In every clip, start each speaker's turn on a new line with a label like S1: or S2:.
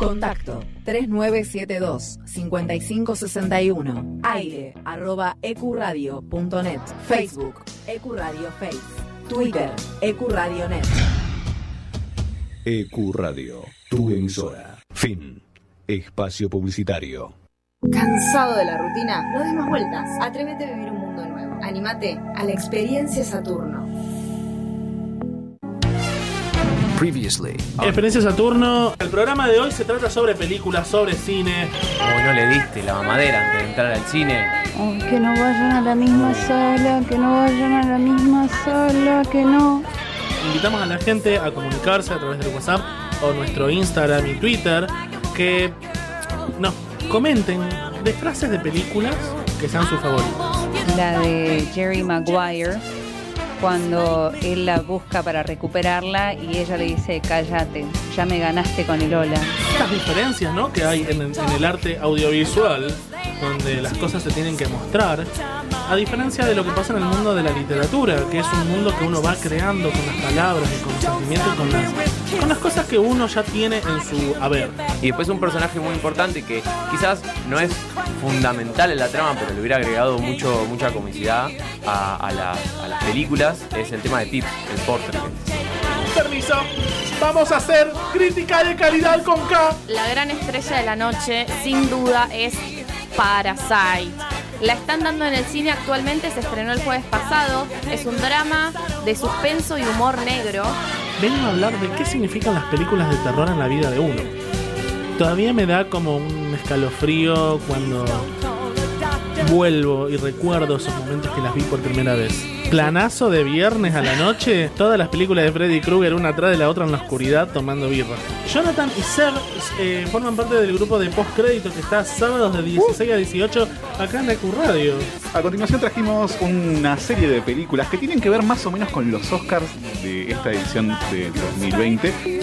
S1: Contacto 3972-5561. Aire arroba ecuradio.net. Facebook Ecuradio Face. Twitter Ecuradio.net.
S2: EcuRadio, tu emisora. Fin. Espacio publicitario.
S3: ¿Cansado de la rutina? No des más vueltas. Atrévete a vivir un mundo nuevo. Anímate a la experiencia Saturno.
S4: Previously.
S5: Experiencia Saturno. El programa de hoy se trata sobre películas, sobre cine.
S6: Como no le diste la mamadera antes de entrar al cine.
S7: Que no vayan a la misma sala, que no vayan a la misma sala, que no.
S5: Invitamos a la gente a comunicarse a través del WhatsApp o nuestro Instagram y Twitter que nos comenten de frases de películas que sean sus favoritas.
S7: La de Jerry Maguire, cuando él la busca para recuperarla y ella le dice, cállate, ya me ganaste con el hola.
S5: Estas diferencias ¿no? que hay en, en el arte audiovisual, donde las cosas se tienen que mostrar, a diferencia de lo que pasa en el mundo de la literatura, que es un mundo que uno va creando con las palabras y con los sentimientos y con las, con las cosas que uno ya tiene en su haber.
S6: Y después un personaje muy importante que quizás no es fundamental en la trama, pero le hubiera agregado mucho, mucha comicidad a, a la- a las películas, es el tema de Pips, el portrait.
S5: Permiso, vamos a hacer crítica de calidad con K.
S8: La gran estrella de la noche, sin duda, es Parasite. La están dando en el cine actualmente, se estrenó el jueves pasado. Es un drama de suspenso y humor negro.
S5: Vengo a hablar de qué significan las películas de terror en la vida de uno. Todavía me da como un escalofrío cuando vuelvo y recuerdo esos momentos que las vi por primera vez. Planazo de viernes a la noche, todas las películas de Freddy Krueger una atrás de la otra en la oscuridad tomando birra. Jonathan y Ser eh, forman parte del grupo de postcrédito que está sábados de 16 a 18 acá en Ecu Radio.
S9: A continuación trajimos una serie de películas que tienen que ver más o menos con los Oscars de esta edición de 2020.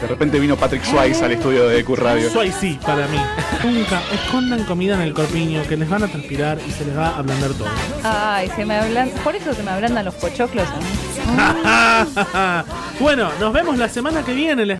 S9: De repente vino Patrick Swayze al estudio de EQ Radio.
S5: Soy sí, para mí. Nunca escondan comida en el corpiño que les van a transpirar y se les va a ablandar todo.
S7: Ay, se me hablan, por eso se me ablandan los pochoclos a mí.
S5: bueno, nos vemos la semana que viene.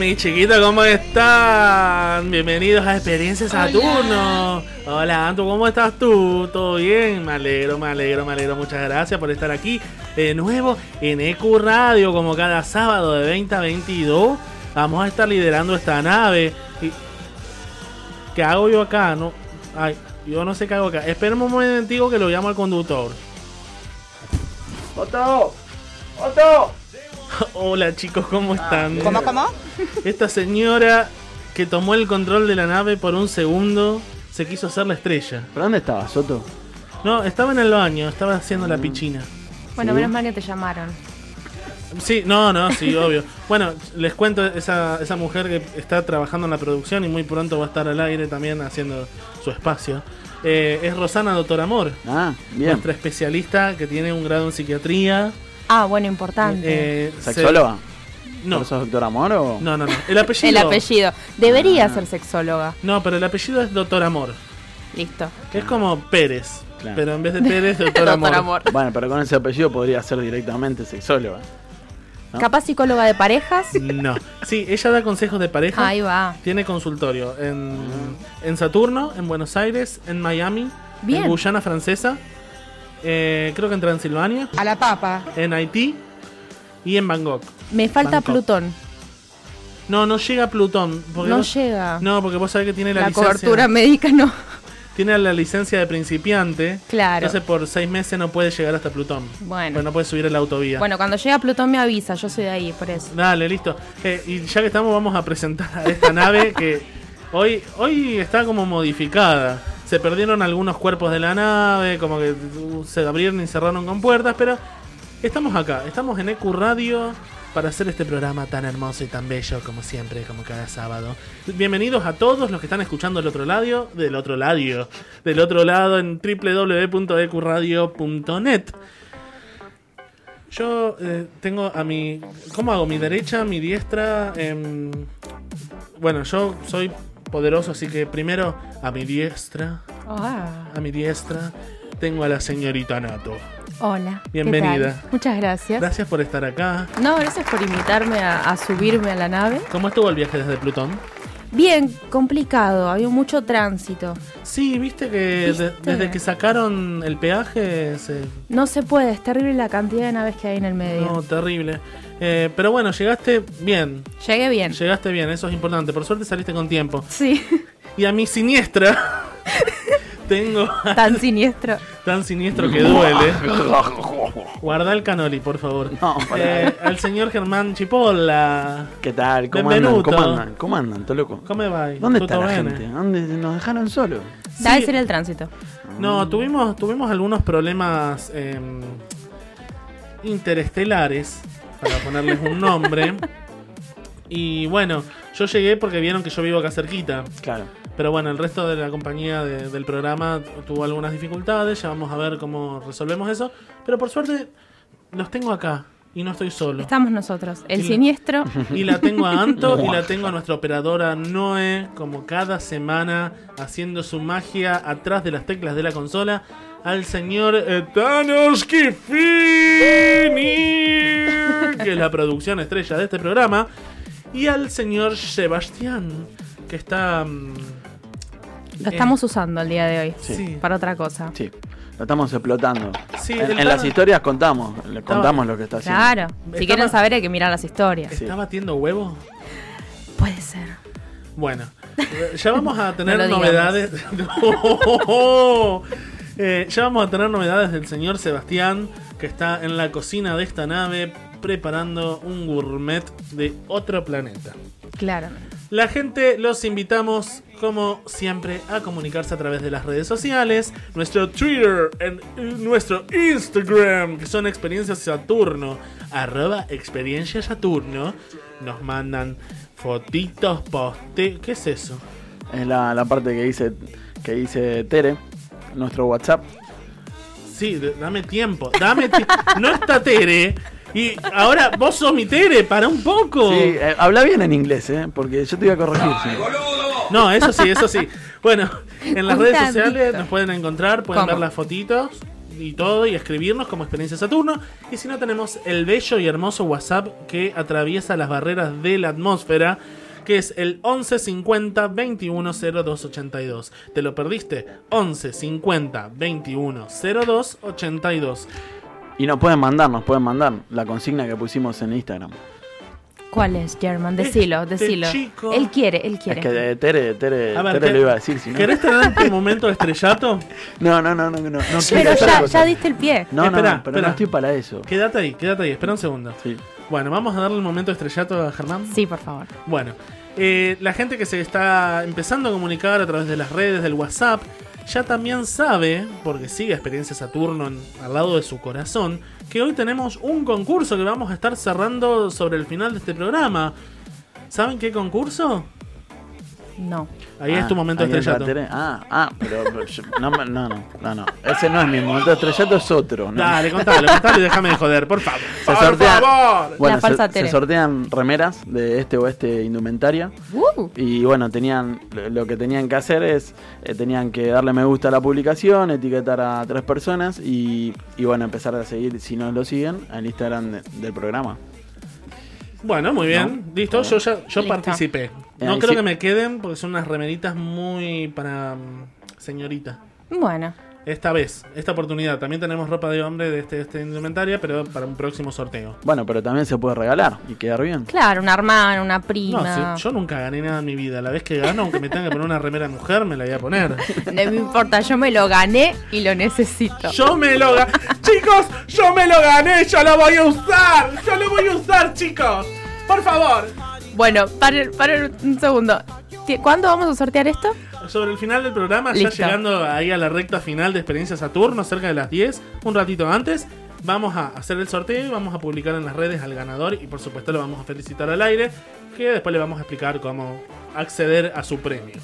S5: Hola, mis chiquitos, ¿cómo están? Bienvenidos a Experiencia Saturno. Hola, Anto, ¿cómo estás tú? ¿Todo bien? Me alegro, me alegro, me alegro. Muchas gracias por estar aquí de nuevo en EQ Radio, como cada sábado de 20 a 22. Vamos a estar liderando esta nave. Y- ¿Qué hago yo acá? No, ay, yo no sé qué hago acá. Espera un momentico que lo llamo al conductor. ¡Otto! ¡Otto! Hola chicos, ¿cómo están?
S10: ¿Cómo, cómo?
S5: Esta señora que tomó el control de la nave por un segundo se quiso hacer la estrella.
S10: ¿Pero dónde estaba, Soto?
S5: No, estaba en el baño, estaba haciendo la pichina.
S8: Bueno, menos mal que te llamaron.
S5: Sí, no, no, sí, obvio. Bueno, les cuento esa, esa mujer que está trabajando en la producción y muy pronto va a estar al aire también haciendo su espacio. Eh, es Rosana Doctor Amor,
S10: Ah, bien.
S5: nuestra especialista que tiene un grado en psiquiatría.
S8: Ah, bueno, importante.
S5: Eh, se-
S10: ¿Sexóloga?
S5: No,
S10: ¿Por eso doctor Amor o...?
S5: no, no, no. El apellido.
S8: El apellido. Debería
S10: Ah.
S8: ser sexóloga.
S5: No, pero el apellido es Doctor Amor.
S8: Listo.
S5: Es como Pérez.
S10: Claro.
S5: Pero en vez de Pérez, Doctor Amor.
S8: Doctor Amor.
S10: Bueno, pero con ese apellido podría ser directamente sexóloga. ¿no?
S8: Capaz psicóloga de parejas.
S5: No. Sí, ella da consejos de pareja.
S8: Ahí va.
S5: Tiene consultorio en, en Saturno, en Buenos Aires, en Miami,
S8: Bien.
S5: en Guyana Francesa, eh, creo que en Transilvania,
S10: A la papa.
S5: en Haití y en Bangkok.
S8: Me falta
S5: Bangkok.
S8: Plutón.
S5: No, no llega Plutón. Porque
S8: No
S5: vos-
S8: llega.
S5: No, porque vos sabés que tiene la,
S8: la
S5: licencia.
S8: cobertura médica no.
S5: Tiene la licencia de principiante.
S8: Claro.
S5: Entonces por seis meses no puede llegar hasta Plutón.
S8: Bueno.
S5: Pues no puede subir a la autovía.
S8: Bueno, cuando llega Plutón me avisa, yo soy de ahí, por eso.
S5: Dale, listo. Eh, y ya que estamos, vamos a presentar a esta nave que hoy, hoy está como modificada. Se perdieron algunos cuerpos de la nave, como que uh, se abrieron y cerraron con puertas, pero estamos acá. Estamos en EQ Radio para hacer este programa tan hermoso y tan bello como siempre, como cada sábado. Bienvenidos a todos los que están escuchando del otro lado, del otro lado, del otro lado en www.ecuradio.net. Yo eh, tengo a mi. ¿Cómo hago? Mi derecha, mi diestra. em, bueno, yo soy poderoso, así que primero a mi diestra.
S8: Ah,
S5: A mi diestra tengo a la señorita Nato.
S8: hola. ¿qué
S5: Bienvenida.
S8: tal? Muchas gracias.
S5: Gracias por estar acá.
S8: No, gracias por invitarme a, a subirme a la nave.
S5: ¿Cómo estuvo el viaje desde Plutón?
S8: Bien, complicado, había mucho tránsito.
S5: Sí, viste que desde que sacaron el peaje se...
S8: No se puede, es terrible la cantidad de naves que hay en el medio.
S5: No, terrible. Eh, pero bueno, llegaste bien.
S8: Llegué bien.
S5: Llegaste bien, eso es importante. Por suerte saliste con tiempo.
S8: Sí,
S5: Y a mi siniestra tengo
S8: tan siniestro.
S5: tan siniestro que duele. Guarda el canoli, por favor.
S10: No.
S5: Eh, al señor Germán Chipolla.
S10: ¿Qué tal? ¿Cómo
S5: Benvenuto.
S10: andan? ¿Cómo andan? ¿Cómo andan, loco?
S5: ¿Cómo va?
S10: ¿Dónde está
S5: ¿Tutto
S10: la
S5: bene?
S10: gente? ¿Dónde nos dejaron solos?
S8: Debe
S5: Sí.
S8: ser el tránsito.
S5: No, tuvimos, tuvimos algunos problemas em, interestelares, para ponerles un nombre. Y bueno, yo llegué porque vieron que yo vivo acá cerquita.
S10: Claro.
S5: Pero bueno, el resto de la compañía de- del programa tuvo algunas dificultades. Ya vamos a ver cómo resolvemos eso. Pero por suerte los tengo acá y no estoy solo.
S8: Estamos nosotros. El
S5: Y la-
S8: siniestro.
S5: Y la tengo a Anto y la tengo a nuestra operadora Noé, como cada semana, haciendo su magia atrás de las teclas de la consola, al señor eh, Thanos Kifini, que es la producción estrella de este programa, y al señor Sebastián, que está... mm,
S8: Lo estamos usando el día de hoy.
S5: Sí.
S8: Para otra cosa.
S10: Sí. Lo estamos explotando.
S5: Sí,
S10: en las historias contamos, le contamos lo que está haciendo.
S8: Claro. Si
S5: Estaba-
S8: quieren saber hay que mirar las historias.
S5: ¿Está batiendo huevo?
S8: Puede ser.
S5: Bueno, eh, ya vamos a tener
S8: No
S5: novedades. Eh, ya vamos a tener novedades del señor Sebastián, que está en la cocina de esta nave preparando un gourmet de otro planeta.
S8: Claramente.
S5: La gente los invitamos, como siempre, a comunicarse a través de las redes sociales, nuestro Twitter, en nuestro Instagram, que son Experiencias Saturno, arroba Experiencia Saturno. Nos mandan fotitos, poste. ¿Qué es eso?
S10: Es la, la parte que dice, que dice Tere, nuestro WhatsApp.
S5: Sí, dame tiempo, dame tiempo. No está Tere. Y ahora vos sos mi Tere, para un poco.
S10: Sí, eh, habla bien en inglés, ¿eh? Porque yo te voy a corregir. sí.
S5: No, eso sí, eso sí. Bueno, en las
S8: Un
S5: redes
S8: tantito.
S5: sociales nos pueden encontrar, pueden
S8: ¿Cómo?
S5: ver las fotitos y todo y escribirnos como Experiencia Saturno. Y si no, tenemos el bello y hermoso WhatsApp que atraviesa las barreras de la atmósfera. Que es el 11 50 21 02 82. ¿Te lo perdiste? 11 50 21 02 82.
S10: Y nos pueden mandar, nos pueden mandar la consigna que pusimos en Instagram.
S8: ¿Cuál es, German? Decilo,
S5: Este
S8: decilo.
S5: chico-
S8: Él quiere, él quiere.
S10: Es que de Tere, Tere,
S5: A ver,
S10: Tere
S5: ¿qué-
S10: lo iba a decir, si no.
S5: ¿Querés tener tu momento de estrellato?
S10: No, no, no, no, no.
S8: Pero ya, ya diste el pie.
S10: No, no,
S5: Espera,
S10: no, pero
S5: espera.
S10: no estoy para eso.
S5: Quédate ahí, quédate ahí, espera un segundo.
S10: Sí.
S5: Bueno, vamos a darle el momento de estrellato a Germán.
S8: Sí, por favor.
S5: Bueno, eh, la gente que se está empezando a comunicar a través de las redes, del WhatsApp, ya también sabe, porque sigue Experiencia Saturno al lado de su corazón, que hoy tenemos un concurso que vamos a estar cerrando sobre el final de este programa. ¿Saben qué concurso?
S8: No.
S5: Ahí es tu
S10: Ah,
S5: momento de
S10: ahí entra
S5: estrellato.
S10: Ah, ah, pero, pero yo- no, me- no, no, no. Ese no es mi momento de estrellato, es otro. ¿no?
S5: Dale, contalo, contalo y déjame de joder, por favor.
S10: Se
S5: por
S10: sortea-
S5: favor.
S10: Bueno,
S8: La falsa
S10: se, se sortean remeras de este o este indumentaria.
S8: Uh,
S10: Y bueno, tenían lo- lo que tenían que hacer es, eh, tenían que darle me gusta a la publicación, etiquetar a tres personas y, y bueno, empezar a seguir, si no lo siguen, al Instagram de- del programa.
S5: Bueno, muy bien. Listo, yo ya yo
S8: Listo.
S5: participé. No creo
S10: sí.
S5: que me queden porque son unas remeritas muy para mm, señorita.
S8: bueno.
S5: Esta vez, esta oportunidad. También tenemos ropa de hombre de este, este indumentaria, pero para un próximo sorteo.
S10: Bueno, pero también se puede regalar y quedar bien.
S8: Claro, una hermana, una
S5: No,
S8: prima.
S5: si- yo nunca gané nada en mi vida. La vez que gano, aunque me tenga que poner una remera de mujer, me la voy a poner.
S8: No me importa, yo me lo gané y lo necesito.
S5: Yo me lo gané. Chicos, yo me lo gané. Yo lo voy a usar. Yo lo voy a usar, chicos. Por favor.
S8: Bueno, para, para un segundo. ¿Cuándo vamos a sortear esto?
S5: Sobre el final del programa,
S8: Listo.
S5: ya llegando ahí a la recta final de Experiencia Saturno, cerca de las 10, un ratito antes, vamos a hacer el sorteo y vamos a publicar en las redes al ganador y por supuesto lo vamos a felicitar al aire, que después le vamos a explicar cómo acceder a su premio.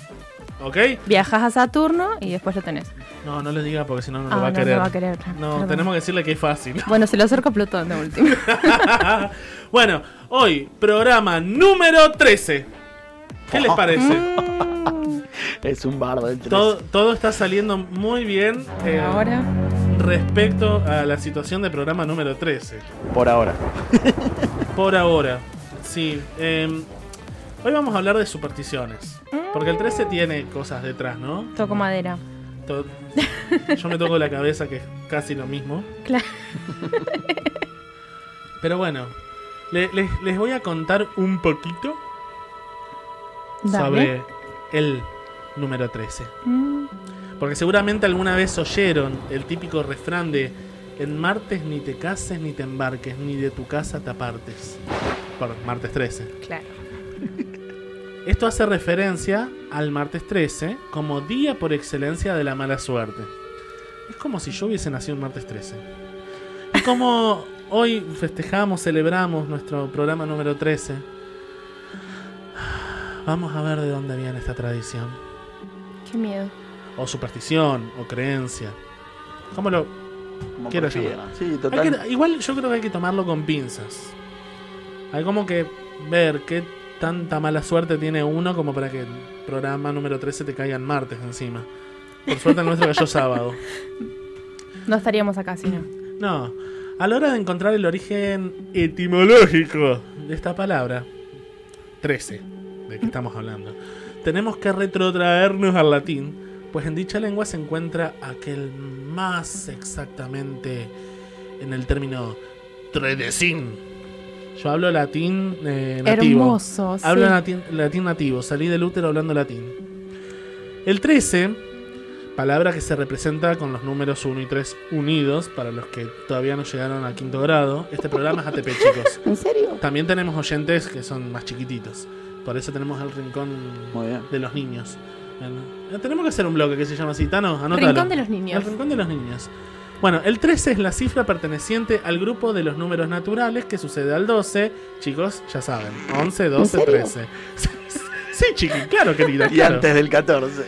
S5: ¿Ok?
S8: Viajas a Saturno y después lo tenés.
S5: No, no le diga porque si no no
S8: Ah,
S5: lo va a
S8: no
S5: querer.
S8: lo va a querer.
S5: No,
S8: Perdón.
S5: tenemos que decirle que es fácil.
S8: Bueno, se lo acerco a Plutón de último.
S5: bueno, hoy, programa número 13. ¿Qué les parece?
S10: Es un bardo el 13.
S5: Todo, todo está saliendo muy bien eh,
S8: Ahora.
S5: respecto a la situación de programa número 13.
S10: Por ahora.
S5: Por ahora, sí. eh, hoy vamos a hablar de supersticiones. Porque el 13 tiene cosas detrás, ¿no?
S8: Toco madera.
S5: To- Yo me toco la cabeza, que es casi lo mismo.
S8: Claro.
S5: Pero bueno, le- les, les voy a contar un poquito
S8: Dale.
S5: sobre el número 13.
S8: Mm,
S5: Porque seguramente alguna vez oyeron el típico refrán de en martes ni te cases ni te embarques, ni de tu casa te apartes. Por martes 13.
S8: claro.
S5: Esto hace referencia al martes 13 como día por excelencia de la mala suerte. Es como si yo hubiese nacido un martes 13. Y como hoy festejamos, celebramos nuestro programa número 13, vamos a ver de dónde viene esta tradición.
S8: Qué miedo.
S5: O superstición, o creencia. ¿Cómo lo
S10: Como
S5: quiero llamar?
S10: Sí,
S5: Hay
S10: total.
S5: que- igual yo creo que hay que tomarlo con pinzas. Hay como que ver qué tanta mala suerte tiene uno como para que el programa número 13 te caiga en martes encima. Por suerte el nuestro cayó sábado.
S8: No estaríamos acá si no.
S5: No, a la hora de encontrar el origen etimológico de esta palabra, 13, de que estamos hablando, tenemos que retrotraernos al latín, pues en dicha lengua se encuentra aquel más exactamente en el término tredecín. Yo hablo latín eh, nativo.
S8: Hermoso.
S5: Hablo
S8: sí.
S5: latín, latín nativo, salí del útero hablando latín. El 13, palabra que se representa con los números 1 y 3 unidos, para los que todavía no llegaron al quinto grado. Este programa es ATP, chicos.
S7: ¿En serio?
S5: También tenemos oyentes que son más chiquititos. Por eso tenemos el rincón de los niños. Bien. Tenemos que hacer un bloque que se llama así, Tano, anótalo.
S8: Rincón de los niños.
S5: El rincón de los niños. Bueno, el 13 es la cifra perteneciente al grupo de los números naturales que sucede al 12. Chicos, ya saben. 11, 12,
S7: serio?
S5: 13. Sí, chiqui, claro, querida.
S10: Y
S5: claro.
S10: antes del 14.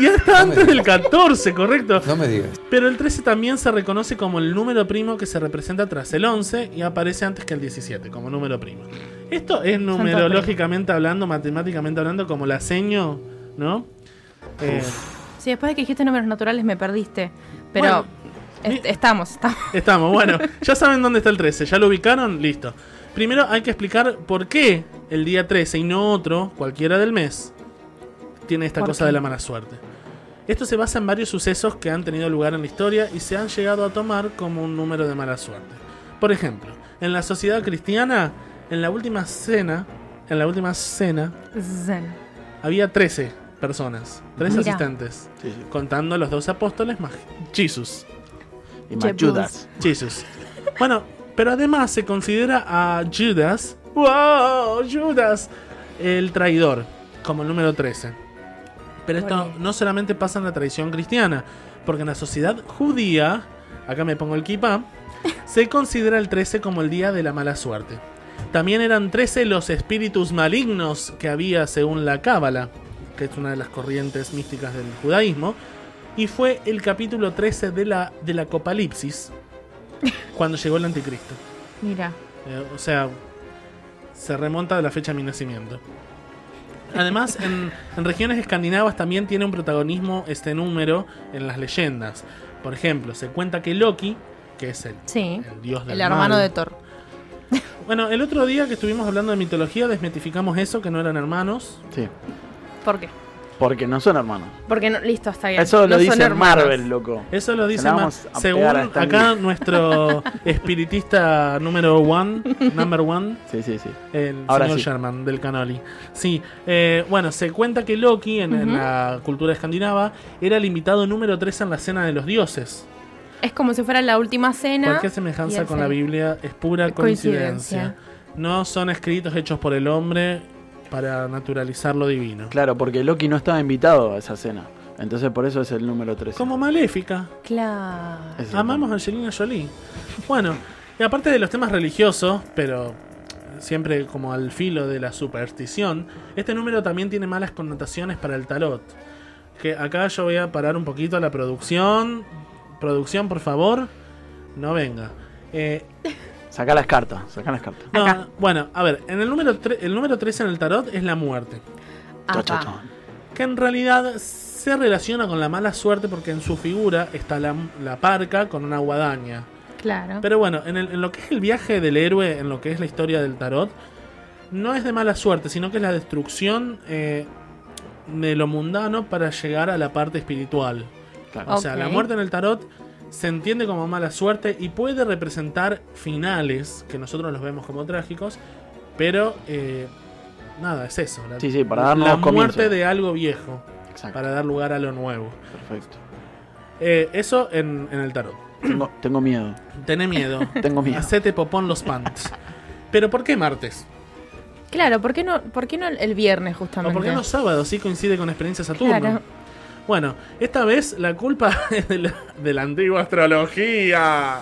S5: Y hasta antes del 14, correcto.
S11: No me digas.
S5: Pero el 13 también se reconoce como el número primo que se representa tras el 11 y aparece antes que el 17 como número primo. Esto es numerológicamente hablando, matemáticamente hablando, como la seño, ¿no? Eh,
S8: Sí, después de que dijiste números naturales me perdiste. Pero
S5: Bueno,
S8: est- estamos, estamos.
S5: estamos, bueno, ya saben dónde está el 13, ya lo ubicaron, listo. Primero hay que explicar por qué el día 13 y no otro, cualquiera del mes, tiene esta
S8: ¿Por
S5: cosa
S8: qué?
S5: de la mala suerte. Esto se basa en varios sucesos que han tenido lugar en la historia y se han llegado a tomar como un número de mala suerte. Por ejemplo, en la sociedad cristiana, en la última cena, en la última cena,
S8: Zen.
S5: había 13 personas, 13
S8: Mira.
S5: asistentes,
S10: Sí, sí.
S5: contando a los dos apóstoles más Jesus.
S10: Y más Judas.
S5: Jesus. Bueno, pero además se considera a Judas, wow, Judas, el traidor, como el número 13. Pero esto
S8: Bueno.
S5: no solamente pasa en la tradición cristiana, porque en la sociedad judía, acá me pongo el kippah, se considera el 13 como el día de la mala suerte. También eran 13 los espíritus malignos que había según la Cábala, que es una de las corrientes místicas del judaísmo, y fue el capítulo 13 de la, del Apocalipsis, cuando llegó el anticristo.
S8: Mira.
S5: Eh, o sea, se remonta a la fecha de mi nacimiento. Además, en, en regiones escandinavas también tiene un protagonismo este número en las leyendas. Por ejemplo, se cuenta que Loki, que es el,
S8: Sí.
S5: el dios del
S8: El hermano
S5: mal-
S8: de Thor.
S5: Bueno, el otro día que estuvimos hablando de mitología, desmitificamos eso, que no eran hermanos.
S10: Sí.
S8: ¿Por qué?
S10: Porque no son hermanos.
S8: Porque no, listo, está bien.
S10: Eso
S8: No
S10: lo dice. Marvel, loco.
S5: Eso lo dice
S10: Se la
S5: Ma-
S10: vamos a
S5: según acá nuestro espiritista número one, number one,
S10: Sí, sí, sí.
S5: el
S10: Ahora
S5: señor
S10: sí.
S5: Sherman del Canoli. Sí, eh, bueno, se cuenta que Loki en, la cultura escandinava era el invitado número 3 en la cena de los dioses.
S8: Es como si fuera la última cena.
S5: Cualquier semejanza con la Biblia es pura coincidencia.
S8: Coincidencia.
S5: No son escritos hechos por el hombre para naturalizar lo divino.
S10: Claro, porque Loki no estaba invitado a esa cena. Entonces por eso es el número 13.
S5: Como Maléfica.
S8: Claro.
S5: Amamos a Angelina Jolie. Bueno, y aparte de los temas religiosos, pero siempre como al filo de la superstición, este número también tiene malas connotaciones para el tarot. Que acá yo voy a parar un poquito a la producción. Producción, por favor, no venga. Eh,
S10: Saca las cartas, saca las cartas.
S5: no, bueno, a ver, en el número, tre- el número 13 en el tarot es la muerte. Que en realidad se relaciona con la mala suerte porque en su figura está la, la parca con una guadaña.
S8: Claro.
S5: Pero bueno, en, el- en lo que es el viaje del héroe, en lo que es la historia del tarot, no es de mala suerte, sino que es la destrucción eh, de lo mundano para llegar a la parte espiritual.
S10: Claro.
S5: O sea, la muerte en el tarot se entiende como mala suerte y puede representar finales, que nosotros los vemos como trágicos, pero eh, nada, es eso. La,
S10: Sí, sí, para dar
S5: la muerte de algo viejo,
S10: Exacto.
S5: para dar lugar a lo nuevo.
S10: Perfecto.
S5: Eh, eso en, en el tarot.
S10: Tengo, tengo miedo.
S5: Tené miedo.
S10: Tengo miedo.
S5: Hacete popón los pants. Pero ¿por qué martes?
S8: Claro, ¿por qué no, por qué no el viernes
S5: ¿O
S8: justamente?
S5: por qué no sábado? Sí coincide con experiencia Saturno.
S8: Claro.
S5: Bueno, esta vez la culpa es de la, de la antigua astrología.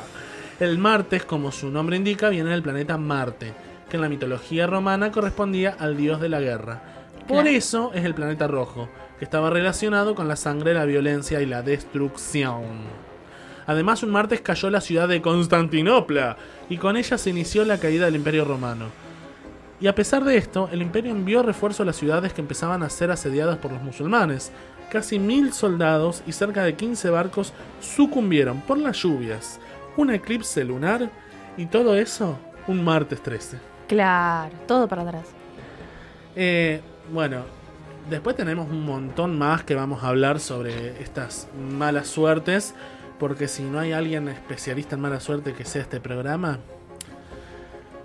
S5: El martes, como su nombre indica, viene del planeta Marte, que en la mitología romana correspondía al dios de la guerra. Por
S8: Claro.
S5: eso es el planeta rojo, que estaba relacionado con la sangre, la violencia y la destrucción. Además, un martes cayó la ciudad de Constantinopla, y con ella se inició la caída del Imperio Romano. Y a pesar de esto, el imperio envió refuerzo a las ciudades que empezaban a ser asediadas por los musulmanes. Casi mil soldados y cerca de 15 barcos sucumbieron por las lluvias, un eclipse lunar y todo eso un martes 13.
S8: Claro, todo para atrás.
S5: Eh, bueno, después tenemos un montón más que vamos a hablar sobre estas malas suertes, porque si no hay alguien especialista en mala suerte que sea este programa,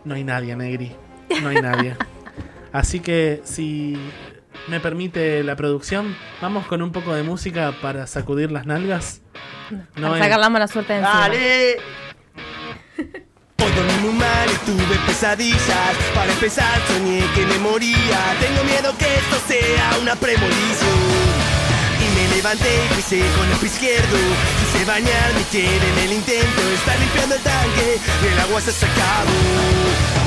S5: no hay nadie, Negri. No hay nadie. Así que si me permite la producción, vamos con un poco de música para sacudir las nalgas. No
S8: para
S5: es-
S8: sacar la mala suerte de encima.
S11: Hoy dormí muy mal y tuve pesadillas. Para empezar soñé que me moría. Tengo miedo que esto sea una premonición. Y me levanté y pisé con el pie izquierdo. Quise bañar mi piel en el intento. Está limpiando el tanque y el agua se ha sacado.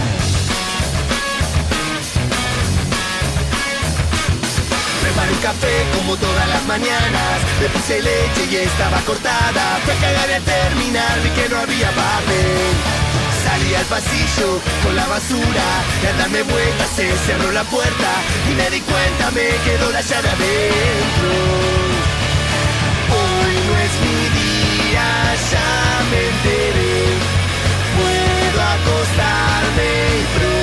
S11: Un café como todas las mañanas. Le puse leche y estaba cortada. Fue a cagar y al terminar vi que no había papel. Salí al pasillo con la basura. Y al darme vueltas se cerró la puerta. Y me di cuenta me quedó la llave adentro. Hoy no es mi día, ya me enteré. Puedo acostarme y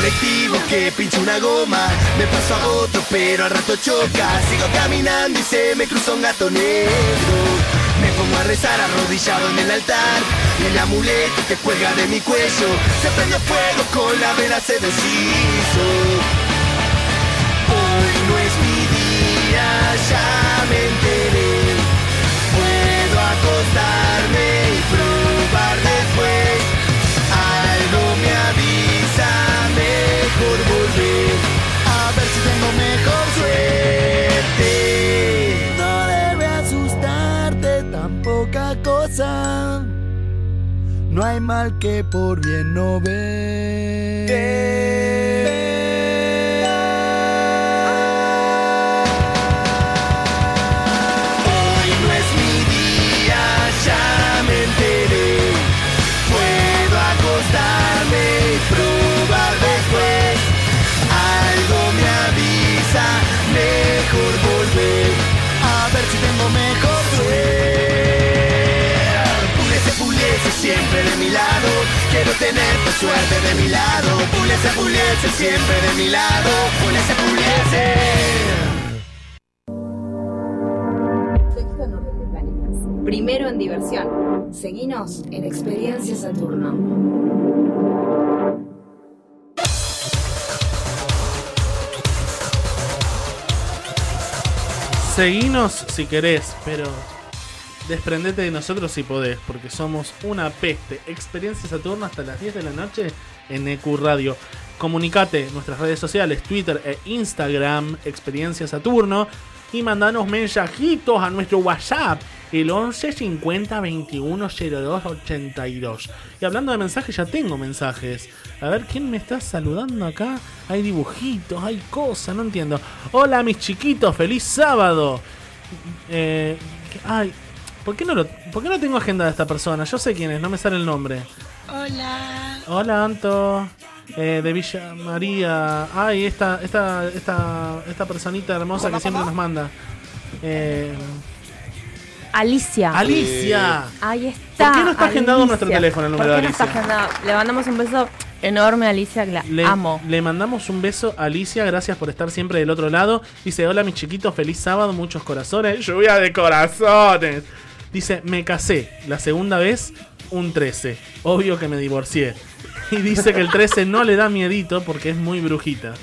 S11: colectivo que pincha una goma. Me paso a otro pero al rato choca. Sigo caminando y se me cruza un gato negro. Me pongo a rezar arrodillado en el altar. Y el amuleto que cuelga de mi cuello. Se prendió fuego con la vela se deshizo. Hoy no es mi día, ya me enteré No hay mal que por bien no Hoy tener tu suerte de mi lado. Puliese, puliese, siempre de mi lado.
S3: Puliese, puliese. Primero en diversión. Seguinos en Experiencia Saturno.
S5: Seguinos si querés, pero desprendete de nosotros si podés, porque somos una peste. Experiencia Saturno hasta las 10 de la noche en EQ Radio. Comunicate nuestras redes sociales, Twitter e Instagram, Experiencia Saturno, y mandanos mensajitos a nuestro WhatsApp, el 11 50 21 02 82. Y hablando de mensajes, ya tengo mensajes. A ver, ¿quién me está saludando acá? Hay dibujitos, hay cosas, no entiendo. Hola, mis chiquitos, feliz sábado. Eh, ay, ¿por qué, no lo, ¿por qué no tengo agenda de esta persona? Yo sé quién es, no me sale el nombre.
S12: Hola.
S5: Hola, Anto. Eh, de Villa María. Ay, esta, esta, esta, esta personita hermosa que siempre nos manda. Eh,
S8: Alicia.
S5: Alicia.
S8: Ahí está.
S5: ¿Por qué no está agendado
S8: Alicia.
S5: nuestro teléfono, el número
S8: ¿Por
S5: de
S8: qué no está
S5: Alicia?
S8: agendado? Le mandamos un beso enorme a Alicia, que la
S5: Le,
S8: amo.
S5: le mandamos un beso a Alicia, gracias por estar siempre del otro lado. Dice, hola mis chiquitos, feliz sábado, muchos corazones. Lluvia de corazones. Dice, me casé, la segunda vez, un 13. Obvio que me divorcié. Y dice que el 13 no le da miedito porque es muy brujita.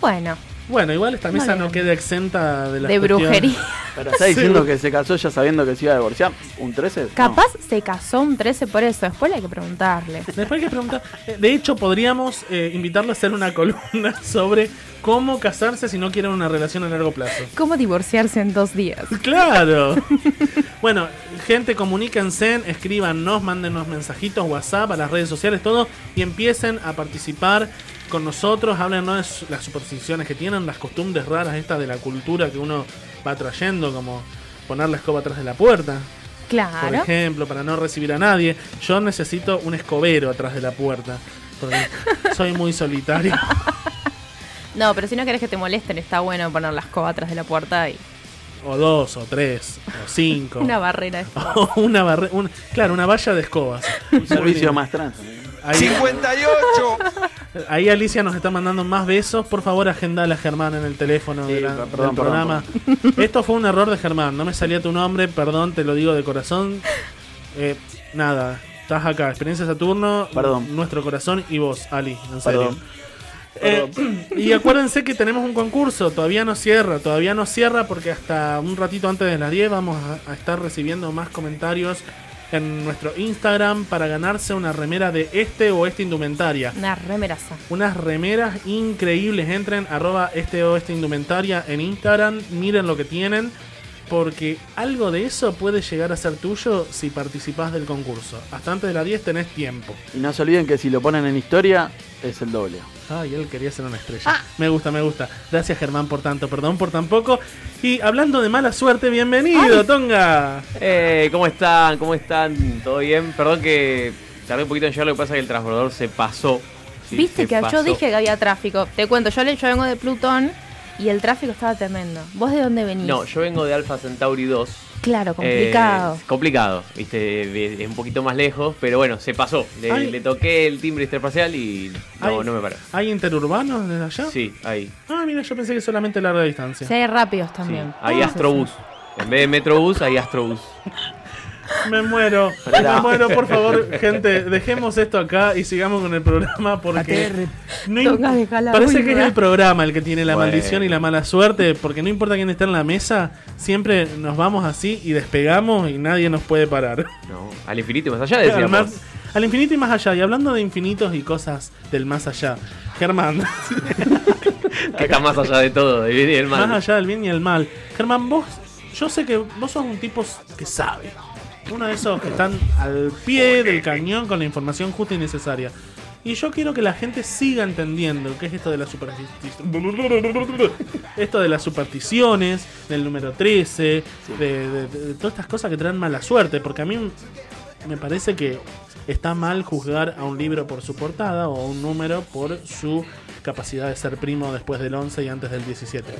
S8: Bueno,
S5: Bueno, igual esta mesa no queda exenta de la
S8: de brujería.
S10: Pero está diciendo que se casó ya sabiendo que se iba a divorciar. ¿Un 13? No.
S8: Capaz se casó un 13 por eso. Después le hay que preguntarle.
S5: Después hay que preguntar. eh, De hecho, podríamos eh, invitarlo a hacer una columna sobre cómo casarse si no quieren una relación a largo plazo.
S8: ¿Cómo divorciarse en dos días?
S5: Claro. bueno, gente, comuníquense, escríbanos, mándenos mensajitos, WhatsApp, a las redes sociales, todo, y empiecen a participar con nosotros. Háblenos de las supersticiones que tienen, las costumbres raras estas de la cultura que uno va trayendo, como poner la escoba atrás de la puerta. Por
S8: Claro.
S5: ejemplo, para no recibir a nadie. Yo necesito un escobero atrás de la puerta. Porque soy muy solitario.
S8: No, pero si no querés que te molesten, está bueno poner la escoba atrás de la puerta y
S5: O dos, o tres, o cinco.
S8: una barrera. de escoba.
S5: O una barre una, claro, una valla de escobas.
S10: Un servicio más trans.
S5: Ahí,
S11: 58.
S5: ahí Alicia nos está mandando más besos. Por favor, agendala a Germán en el teléfono
S10: Sí,
S5: de la-
S10: perdón,
S5: del
S10: perdón,
S5: programa. Esto fue un error de Germán. No me salía tu nombre, perdón, te lo digo de corazón. Eh, nada, estás acá. Experiencia Saturno,
S10: Perdón.
S5: nuestro corazón y vos, Ali, en serio.
S10: Perdón.
S5: Eh, y acuérdense que tenemos un concurso, todavía no cierra, todavía no cierra porque hasta un ratito antes de las 10 vamos a, a estar recibiendo más comentarios en nuestro Instagram para ganarse una remera de este o esta indumentaria.
S8: Una remeraza.
S5: Unas remeras increíbles, entren arroba este o esta indumentaria en Instagram, miren lo que tienen, porque algo de eso puede llegar a ser tuyo si participás del concurso. Hasta antes de las 10 tenés tiempo.
S10: Y no se olviden que si lo ponen en historia, es el doble.
S5: Ay, él quería ser una estrella. Me gusta, me gusta. Gracias Germán por tanto, perdón por tan poco. Y hablando de mala suerte, bienvenido, Tonga.
S6: Eh, ¿Cómo están? ¿Cómo están? ¿Todo bien? Perdón que tardé un poquito en llegar, lo que pasa es que el transbordador se pasó. Sí,
S8: Viste
S6: se
S8: que
S6: pasó.
S8: yo dije que había tráfico. Te cuento, yo, le- yo vengo de Plutón y el tráfico estaba tremendo. ¿Vos de dónde venís?
S6: No, yo vengo de Alpha Centauri 2.
S8: Claro, complicado.
S6: Eh, complicado, viste, de- es un poquito más lejos, pero bueno, se pasó. Le, toqué el timbre interespacial y no, no me paró.
S5: ¿Hay interurbanos desde allá?
S6: Sí, ahí.
S5: Ah, mira, yo pensé que solamente larga distancia.
S8: Sí, hay rápidos
S6: Sí.
S8: también.
S6: Hay
S8: Ah,
S6: Astrobús. En vez de Metrobús, hay Astrobús.
S5: Me muero, me muero, por favor, gente, dejemos esto acá y sigamos con el programa porque no parece que es el programa el que tiene la
S6: Bueno.
S5: maldición y la mala suerte, porque no importa quién está en la mesa, siempre nos vamos así y despegamos y nadie nos puede parar.
S6: No, al infinito y más allá
S5: Al,
S6: decíamos.
S5: más- al infinito y más allá, y hablando de infinitos y cosas del más allá, Germán,
S6: que está más allá de todo, del bien y del mal.
S5: más allá del bien y el mal, Germán, vos, yo sé que vos sos un tipo que sabe, uno de esos que están al pie del cañón con la información justa y necesaria. Y yo quiero que la gente siga entendiendo qué es esto de las supersticiones. Esto de las supersticiones, del número 13, de, de- de- de todas estas cosas que traen mala suerte. Porque a mí me parece que está mal juzgar a un libro por su portada o a un número por su capacidad de ser primo después del 11 y antes del 17.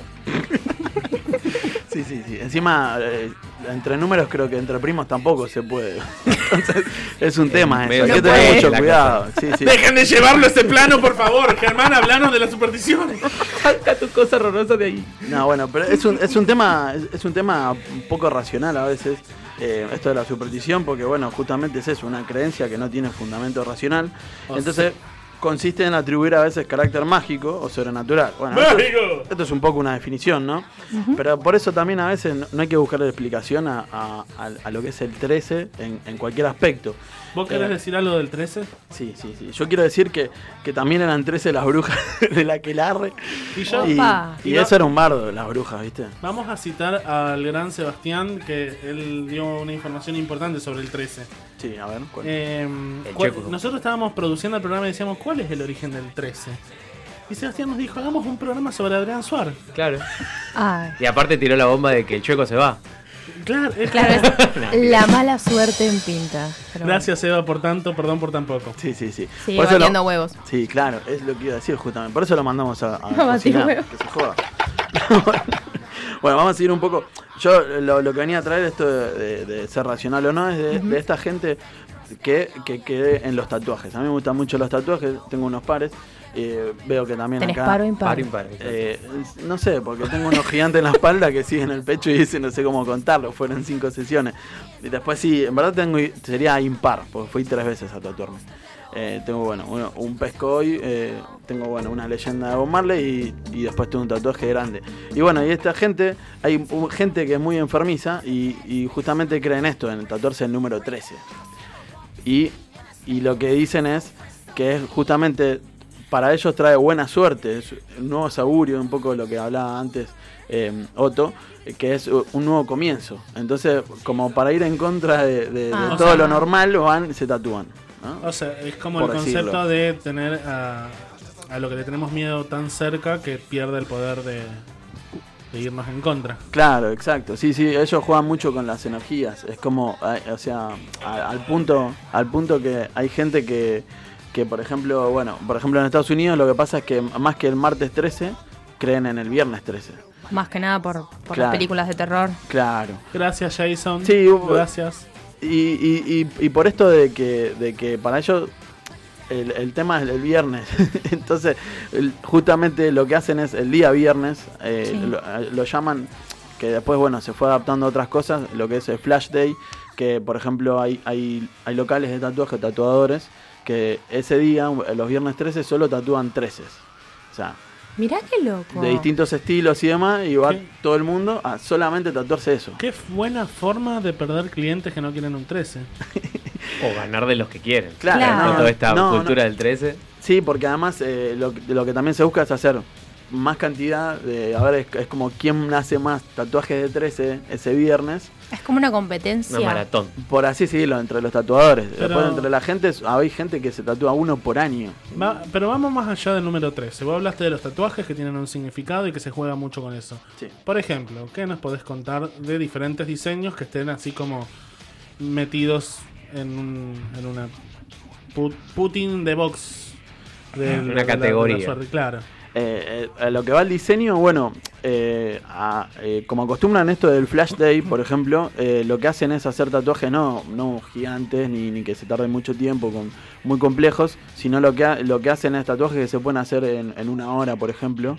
S10: Sí, sí, sí. Encima, eh, entre números creo que entre primos tampoco se puede. Entonces, es un tema eso. Hay que tener
S6: puede
S10: mucho
S6: la
S10: cuidado. Sí, sí.
S5: Dejen de llevarlo a ese plano, por favor. Germán, hablanos de las supersticiones.
S6: Saca tu cosa horrorosa de ahí.
S10: No, bueno, pero es un, es un tema es, es un tema un poco racional a veces. eh, esto de la superstición, porque bueno, justamente es eso, una creencia que no tiene fundamento racional.
S5: O
S10: Entonces, consiste en atribuir a veces carácter mágico o sobrenatural. Bueno, esto,
S5: ¡Mágico!
S10: esto es un poco una definición, ¿no? Pero por eso también a veces no, no hay que buscar explicación a, a- a- a lo que es el 13 en, en cualquier aspecto.
S5: ¿Vos querés
S10: Eh,
S5: decir algo del 13?
S10: Sí, sí, sí. Yo quiero decir que, que también eran 13 las brujas de la que larre.
S5: Y yo-
S10: Y, y eso era un bardo, las brujas, ¿viste?
S5: Vamos a citar al gran Sebastián, que él dio una información importante sobre el 13.
S10: Sí, a ver. ¿cuál?
S5: Eh,
S6: El
S5: cuál- nosotros estábamos produciendo el programa y decíamos, ¿cuál es el origen del 13? Y Sebastián nos dijo, hagamos un programa sobre Adrián Suar.
S6: Claro.
S7: Ay.
S6: Y aparte tiró la bomba de que el chueco se va.
S5: Claro, es
S8: Claro, es la mala suerte en pinta. Pero bueno.
S5: Gracias, Eva, por tanto, perdón por tan poco.
S10: Sí, sí, sí.
S8: Sí,
S10: Por eso lo-
S8: batiendo huevos.
S10: Sí, claro, es lo que iba a decir justamente. Por eso lo mandamos a, a cocinar,
S8: huevos.
S10: que se joda. bueno, vamos a seguir un poco. Yo lo, lo que venía a traer esto de, de- de ser racional o no es de, de esta gente que, que quede en los tatuajes. A mí me gustan mucho los tatuajes, tengo unos pares. Eh, veo que también
S8: ¿Tenés
S10: acá.
S8: paro impar?
S6: Par impar.
S10: Eh, no sé, porque tengo unos gigantes en la espalda que siguen el pecho y dice no sé cómo contarlo, fueron cinco sesiones. Y después sí, en verdad tengo sería impar, porque fui tres veces a tatuarme. Eh, tengo bueno, uno- un pescoy, eh, tengo bueno, una leyenda de Bob Marley y, y después tengo un tatuaje grande. Y bueno, y esta gente, hay gente que es muy enfermiza y, y justamente creen esto, en tatuarse el número 13. Y, y lo que dicen es que es justamente para ellos trae buena suerte, es un nuevo augurio, un poco lo que hablaba antes eh, Otto, que es un nuevo comienzo. Entonces, como para ir en contra de,
S5: Ah.
S10: Todo
S5: sea-
S10: lo normal, van y se tatúan. ¿no?
S5: O sea, es como
S10: Por
S5: el concepto de tener a, a lo que le tenemos miedo tan cerca que pierde el poder de, de irnos en contra.
S10: Claro, exacto. Sí, sí, ellos juegan mucho con las energías. Es como, eh, o sea, al punto, al punto que hay gente que, que, por ejemplo, bueno, por ejemplo en Estados Unidos lo que pasa es que más que el martes 13, creen en el viernes 13.
S8: Más que nada por, por
S10: Claro.
S8: las películas de terror.
S10: Claro.
S5: Gracias, Jason.
S10: Sí,
S5: Gracias.
S10: Y, y, y, y por esto de que, de que para ellos el, el tema es el viernes. Entonces, el- justamente lo que hacen es el día viernes, eh,
S8: Sí.
S10: lo, lo llaman, que después, bueno, se fue adaptando a otras cosas, lo que es el Flash Day, que por ejemplo hay, hay, hay locales de tatuaje, tatuadores, que ese día, los viernes 13, solo tatúan 13. O sea,
S8: Mirá qué loco.
S10: de distintos estilos y demás, y va
S5: ¿Qué?
S10: todo el mundo a solamente tatuarse eso.
S5: Qué buena forma de perder clientes que no quieren un 13.
S6: O ganar de los que quieren.
S10: Claro,
S8: Claro.
S10: No,
S6: toda esta
S10: no,
S6: cultura
S10: no.
S6: del 13.
S10: Sí, porque además eh, lo que también se busca es hacer más cantidad de. A ver, es, es como quién hace más tatuajes de 13 ese viernes,
S8: Es como una competencia.
S6: Una maratón.
S10: por así decirlo, entre los tatuadores.
S5: Pero-
S10: Después, entre la gente, hay gente que se tatúa uno por año.
S5: Va- pero vamos más allá del número 13. Vos hablaste de los tatuajes que tienen un significado y que se juega mucho con eso.
S10: Sí.
S5: Por ejemplo, ¿qué nos podés contar de diferentes diseños que estén así como metidos en, un, en una pu- Putin de box? de
S6: Una
S5: la- de la- de la
S6: categoría.
S5: suerte, claro.
S10: Eh, eh, a lo que va el diseño, bueno, eh, como acostumbran esto del Flash Day, por ejemplo, lo que hacen es hacer tatuajes no, no gigantes ni, que se tarden mucho tiempo, con, muy complejos, sino lo que, lo que hacen es tatuajes que se pueden hacer en, una hora, por ejemplo,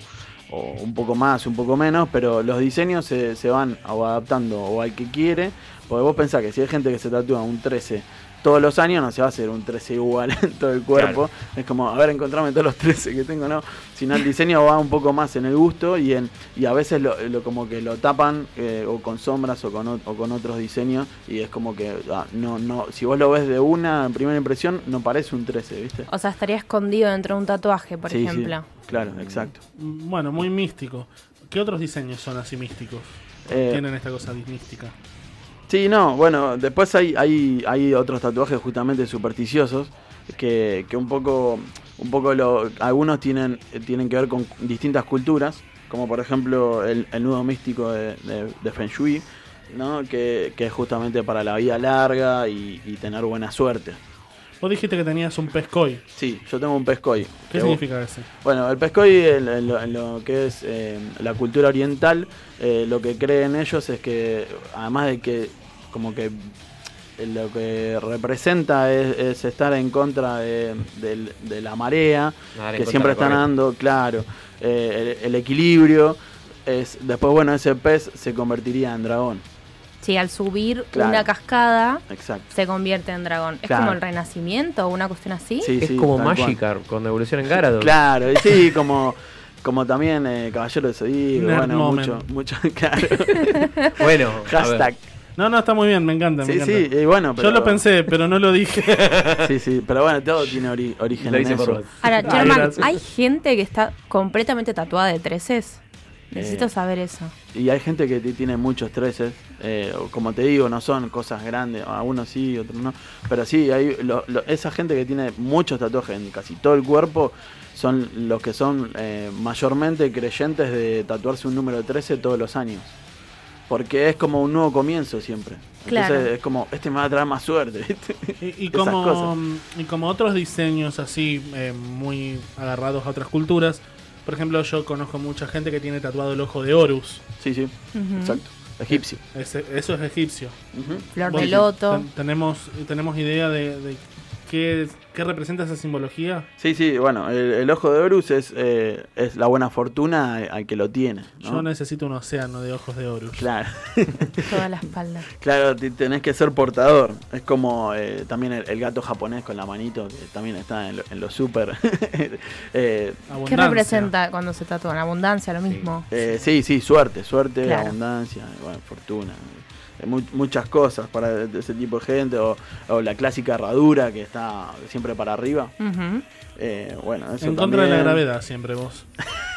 S10: o un poco más, un poco menos, pero los diseños se, se van adaptando o al que quiere, porque vos pensás que si hay gente que se tatúa un 13 todos los años, no se va a hacer un 13 igual en todo el cuerpo. Es como, a ver, encontrame todos los 13 que tengo, ¿no? Sino el diseño va un poco más en el gusto y en y a veces lo, lo- como que lo tapan eh, o con sombras o con, o- o con otros diseños y es como que ah, no no si vos lo ves de una primera impresión no parece un 13, ¿viste?
S8: O sea, estaría escondido dentro de un tatuaje, por
S10: Sí, sí,
S8: ejemplo.
S10: claro, exacto.
S5: Mm, Bueno, muy místico. ¿Qué otros diseños son así místicos?
S10: Eh,
S5: Tienen esta cosa mística.
S10: Sí, no, bueno, después hay, hay, hay otros tatuajes justamente supersticiosos que, que un poco, un poco lo, algunos tienen, tienen que ver con distintas culturas, como por ejemplo el, el nudo místico de, de, de Feng Shui, ¿no? que, que es justamente para la vida larga y, y tener buena suerte.
S5: Vos dijiste que tenías un pescoy.
S10: Sí, yo tengo un pescoy.
S5: ¿Qué significa ese?
S10: Bueno, el pescoy en, en lo, en lo que es eh, la cultura oriental, eh, lo que creen ellos es que, además de que como que lo que representa es, es estar en contra de, la marea, que siempre están dando, claro, eh, el, el equilibrio. Es, después, bueno, ese pez se convertiría en dragón.
S8: Sí, al subir
S10: Claro.
S8: una cascada
S10: Exacto.
S8: se convierte en dragón. ¿Es
S10: Claro.
S8: como el renacimiento o una cuestión así?
S10: Sí,
S6: es
S10: sí,
S6: como. Magikarp cuando evoluciona en Gyarados.
S10: Claro, y sí, como, como también eh, Caballero de Zodíaco, bueno,
S5: moment.
S10: mucho, mucho, claro.
S6: Bueno, a
S10: Hashtag.
S6: ver.
S5: No, no, está muy bien, me encanta. me
S10: Sí,
S5: encanta.
S10: sí, y bueno, pero...
S5: Yo lo pensé, pero no lo dije.
S10: Sí, sí, pero bueno, todo tiene ori- origen en eso.
S8: Ahora,
S5: Ay,
S8: Germán. ¿hay gente que está completamente tatuada de treces? Necesito
S10: Eh,
S8: saber eso.
S10: Y hay gente que tiene muchos treces, eh, como te digo, no son cosas grandes, algunos sí, otros no, pero sí, hay lo- lo- esa gente que tiene muchos tatuajes en casi todo el cuerpo son los que son eh, mayormente creyentes de tatuarse un número 13 todos los años. Porque es como un nuevo comienzo siempre.
S8: Claro.
S10: Entonces es como, este me va a traer más suerte. ¿viste?
S5: Y, como,
S10: cosas.
S5: y como otros diseños así, eh, muy agarrados a otras culturas, por ejemplo, yo conozco mucha gente que tiene tatuado el ojo de Horus.
S10: Sí, sí, exacto. Egipcio.
S5: Ese- eso es egipcio.
S8: Flor de loto.
S5: ten- tenemos, tenemos idea de, de qué, qué representa esa simbología.
S10: Sí, sí, bueno, el, el ojo de Horus es, eh, es la buena fortuna al que lo tiene. ¿no?
S5: Yo necesito un océano de ojos de Horus.
S10: Claro.
S8: Toda la espalda.
S10: Claro, te- tenés que ser portador. Es como eh, también el, el gato japonés con la manito, que también está en, lo- en los super. eh,
S8: ¿Qué representa cuando se tatúan? Abundancia, lo mismo.
S10: eh, sí, sí, suerte, suerte,
S8: Claro.
S10: abundancia, bueno, fortuna. Mu- muchas cosas para ese tipo de gente, o, o la clásica herradura que está siempre para arriba. Eh, bueno, eso
S5: En contra de la gravedad, siempre vos.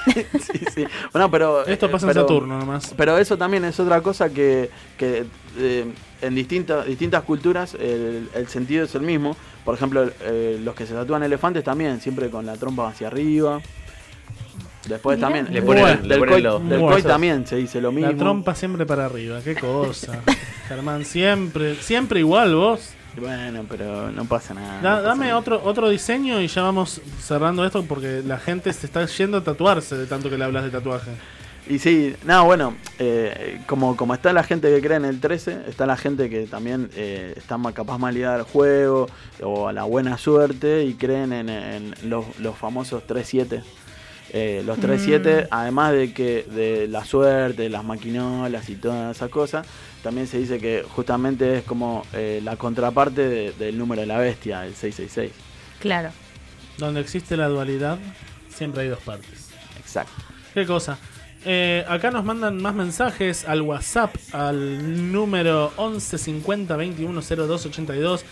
S10: sí, sí. Bueno, pero.
S5: Esto pasa en Saturno nomás.
S10: Pero eso también es otra cosa que, que, eh, en distintas distintas culturas el, el sentido es el mismo. Por ejemplo, eh, los que se tatúan elefantes también, siempre con la trompa hacia arriba. Después
S8: Mirá.
S10: también.
S6: Le ponen-
S10: del
S6: le ponen los-
S10: del
S5: huesos.
S10: también se dice lo mismo.
S5: La trompa siempre para arriba, qué cosa. Germán, siempre, siempre igual vos.
S10: Bueno, pero no pasa nada.
S5: Da-
S10: no pasa
S5: dame
S10: nada.
S5: otro, otro diseño y ya vamos cerrando esto porque la gente se está yendo a tatuarse de tanto que le hablas de tatuaje.
S10: Y sí, no, bueno, eh, como, como está la gente que cree en el 13, está la gente que también eh, está más capaz más ligada al juego o a la buena suerte y creen en, en los, los famosos 3-7. Eh, los 3-7, además de que de la suerte, las maquinolas y todas esas cosas, también se dice que justamente es como eh, la contraparte de- del número de la bestia, el 666.
S8: Claro.
S5: Donde existe la dualidad, siempre hay dos partes.
S10: Exacto.
S5: Qué cosa. Eh, acá nos mandan más mensajes al WhatsApp, al número 11 50 21 02 82.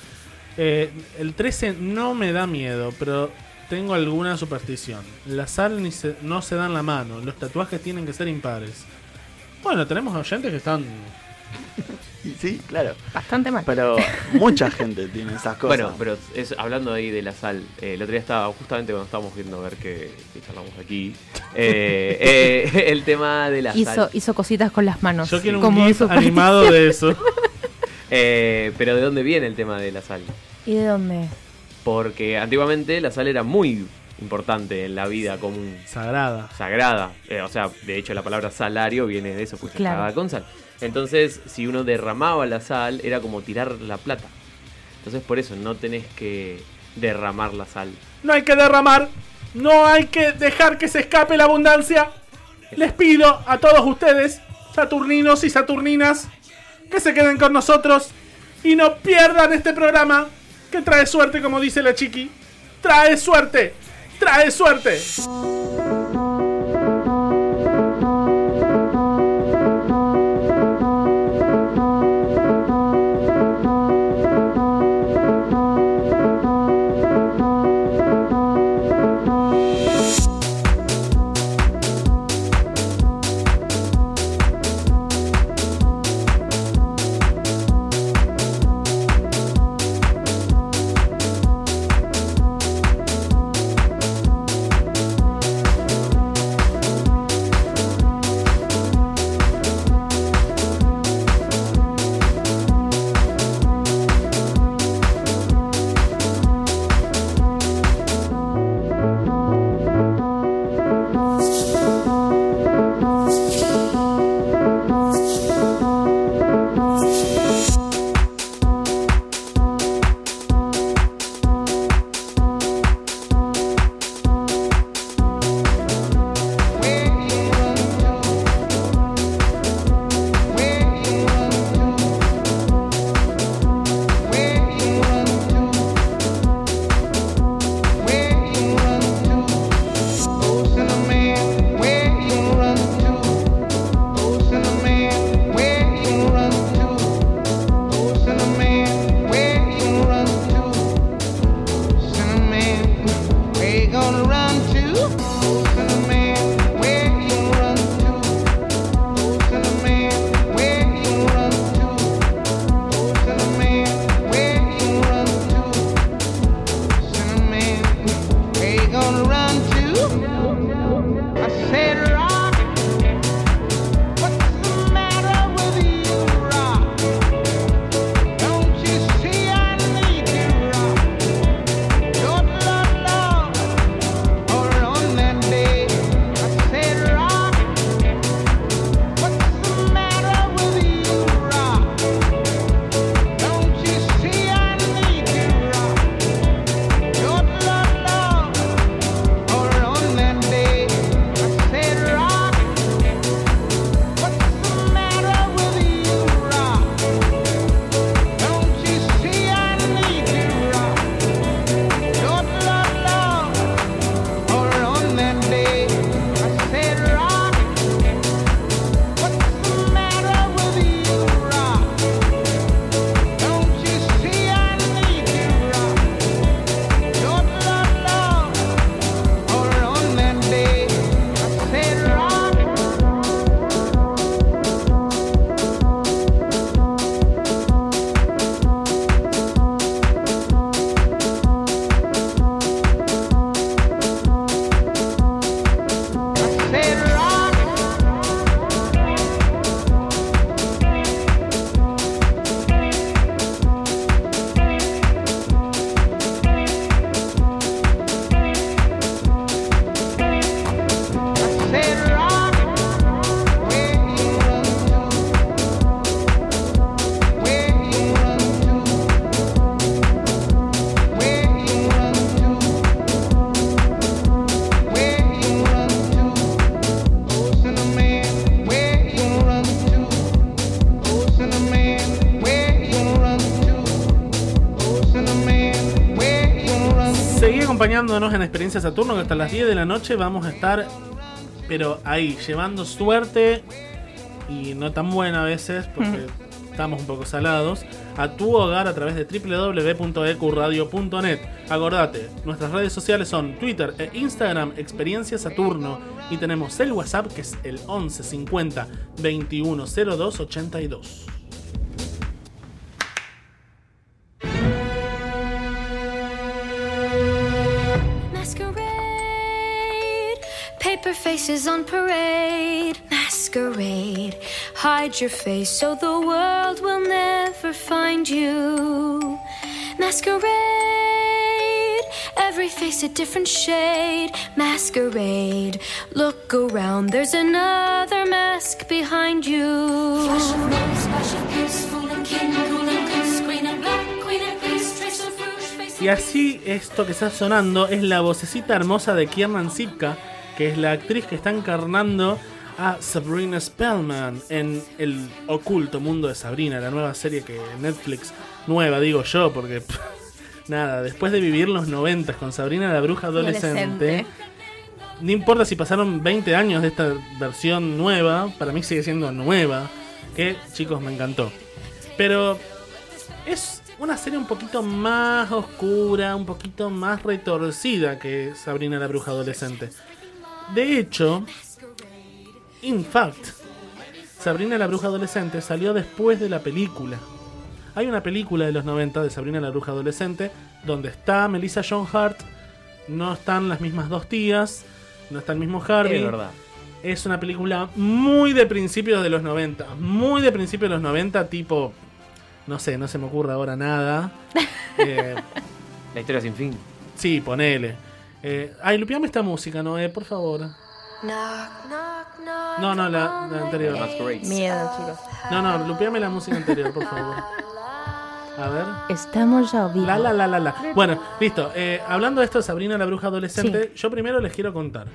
S5: Eh, el 13 no me da miedo, pero tengo alguna superstición. La sal ni se- no se dan la mano, los tatuajes tienen que ser impares. Bueno, tenemos oyentes que están...
S10: Sí, claro.
S8: Bastante mal.
S10: Pero mucha gente tiene esas cosas.
S6: Bueno, pero es, hablando ahí de la sal, eh, el otro día estaba justamente cuando estábamos viendo a ver qué, qué charlamos aquí, eh, eh, el tema de la
S8: Hizo,
S6: sal.
S8: hizo cositas con las manos.
S5: Yo quiero un GIF animado de eso.
S6: Eh, pero ¿de dónde viene el tema de la sal?
S8: ¿Y de dónde?
S6: Porque antiguamente la sal era muy importante en la vida común.
S5: Sagrada.
S6: Sagrada. Eh, o sea, de hecho la palabra salario viene de eso, pues
S8: Claro.
S6: sagrada con sal. Entonces, si uno derramaba la sal, era como tirar la plata. Entonces, por eso no tenés que derramar la sal.
S5: No hay que derramar, no hay que dejar que se escape la abundancia. Les pido a todos ustedes, saturninos y saturninas, que se queden con nosotros y no pierdan este programa que trae suerte, como dice la chiqui. Trae suerte, trae suerte. Acompañándonos en Experiencia Saturno, que hasta las 10 de la noche vamos a estar, pero ahí, llevando suerte y no tan buena a veces, porque estamos un poco salados, a tu hogar a través de www.ecuradio.net. Acordate, nuestras redes sociales son Twitter e Instagram Experiencia Saturno y tenemos el WhatsApp que es el 11 50
S12: paper faces on parade. Masquerade, hide your face so the world will never find you. Masquerade, every face a different shade. Masquerade, look around, there's another mask behind you. Flash of noise, flash of pierce, fool and king, cool and goose, queen and black, queen and peace, trace of rouge, face
S5: Y así esto que está sonando es la vocecita hermosa de Kiernan Sipka, que es la actriz que está encarnando a Sabrina Spellman en el oculto mundo de Sabrina, la nueva serie que Netflix, nueva digo yo, porque pff, nada, después de vivir los 90 con Sabrina la bruja adolescente,
S8: Adolescente.
S5: no importa si pasaron 20 años de esta versión nueva, para mí sigue siendo nueva, que chicos me encantó. Pero es una serie un poquito más oscura, un poquito más retorcida que Sabrina la bruja adolescente. De hecho, in fact, Sabrina la bruja adolescente salió después de la película. Hay una película de los 90 de Sabrina la bruja adolescente donde está Melissa John Hart, no están las mismas dos tías, no está el mismo Harvey.
S6: Es verdad.
S5: Es una película muy de principios de los 90. Muy de principios de los 90, tipo. No sé, no se me ocurre ahora nada. Eh,
S6: La historia sin fin.
S5: sí, ponele. Eh, ay, lupiame esta música, Noé, por favor. No, no, la, la anterior.
S8: Miedo, chicos.
S5: No, no, lupiame la música anterior, por favor. A ver.
S8: Estamos ya
S5: La, la, la, la, la. Bueno, listo. Eh, hablando de esto Sabrina la bruja adolescente, yo primero les quiero contar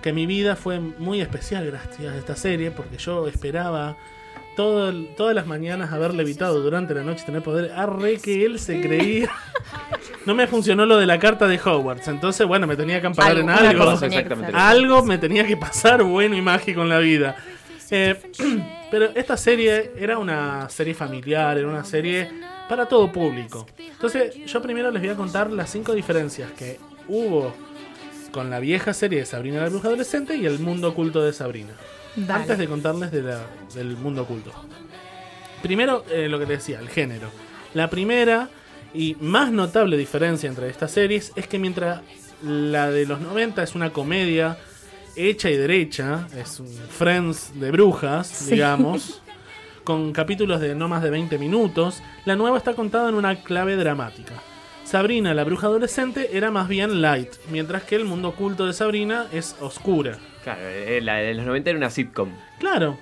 S5: que mi vida fue muy especial gracias a esta serie, porque yo esperaba todo todas las mañanas haber levitado durante la noche tener poder. Arre que él se creía. No me funcionó lo de la carta de Hogwarts, entonces bueno, me tenía que amparar en algo. Algo me tenía que pasar bueno y mágico en la vida. Eh, pero esta serie era una serie familiar, era una serie para todo público. Entonces, yo primero les voy a contar las cinco diferencias que hubo con la vieja serie de Sabrina la bruja adolescente y el mundo oculto de Sabrina.
S8: Dale.
S5: Antes de contarles de la- del mundo oculto. Primero, eh, lo que te decía, el género. La primera y más notable diferencia entre estas series es que mientras la de los 90 es una comedia hecha y derecha, es un Friends de brujas,
S8: Sí.
S5: digamos, con capítulos de no más de 20 minutos, la nueva está contada en una clave dramática. Sabrina, la bruja adolescente, era más bien light, mientras que el mundo oculto de Sabrina es oscura.
S6: Claro, eh, la de los 90 era una sitcom.
S5: Claro,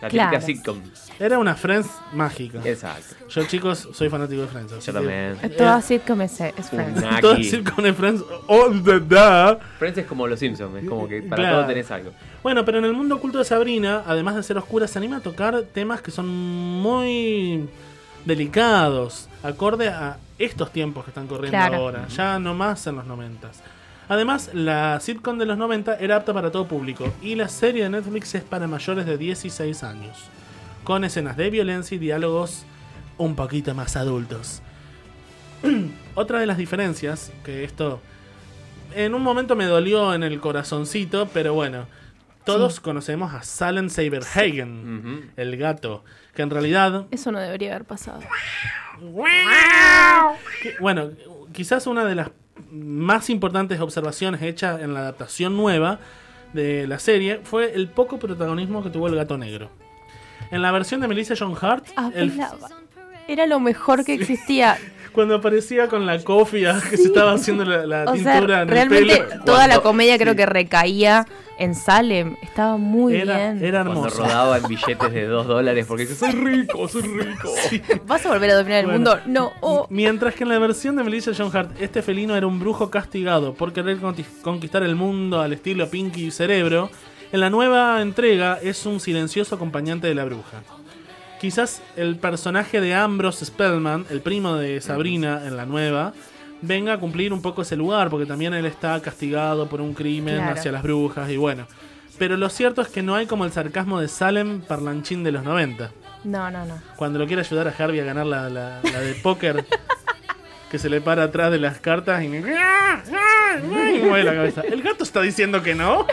S6: La típica
S8: Claro.
S6: sitcom.
S5: era una Friends mágica.
S6: Exacto.
S5: Yo, chicos, soy fanático de Friends.
S6: Yo
S5: que-
S6: también.
S8: Es Toda sitcom es, es Friends.
S5: Decir con el Friends all the da.
S6: Friends es como los Simpsons, es como que para
S5: Claro.
S6: todo tenés algo.
S5: Bueno, pero en el mundo oculto de Sabrina, además de ser oscura, se anima a tocar temas que son muy delicados, acorde a estos tiempos que están corriendo
S8: Claro.
S5: ahora, ya no más en los noventas. Además, la sitcom de los 90 era apta para todo público y la serie de Netflix es para mayores de 16 años, con escenas de violencia y diálogos un poquito más adultos. Otra de las diferencias, que esto en un momento me dolió en el corazoncito, pero bueno, todos conocemos a Salem Saberhagen, el gato, que en realidad
S8: Eso no debería haber pasado.
S5: Que, Bueno, quizás una de las más importantes observaciones hechas en la adaptación nueva de la serie fue el poco protagonismo que tuvo el gato negro. En la versión de Melissa John Hart, el-
S8: Hablaba. Era lo mejor que existía.
S5: Cuando aparecía con la cofia que se estaba haciendo la, la
S8: O sea,
S5: tintura en el
S8: realmente
S5: pelo.
S8: toda la
S6: Cuando-
S8: comedia creo que recaía en Salem. Estaba muy
S5: Era,
S8: bien.
S5: era
S6: Cuando
S5: hermoso.
S6: rodaba en billetes de 2 dólares porque dice, soy rico, soy rico.
S8: ¿Vas a volver a dominar el
S5: Bueno.
S8: mundo? No. Oh.
S5: Mientras que en la versión de Melissa John Hart, este felino era un brujo castigado por querer conquistar el mundo al estilo Pinky Cerebro, en la nueva entrega es un silencioso acompañante de la bruja. Quizás el personaje de Ambrose Spellman, el primo de Sabrina en la nueva, venga a cumplir un poco ese lugar, porque también él está castigado por un crimen
S8: Claro.
S5: hacia las brujas y bueno. Pero lo cierto es que no hay como el sarcasmo de Salem parlanchín de los 90.
S8: No, no, no.
S5: Cuando lo quiere ayudar a Harvey a ganar la, la- la de póker, que se le para atrás de las cartas y, me- y mueve la cabeza. El gato está diciendo que no.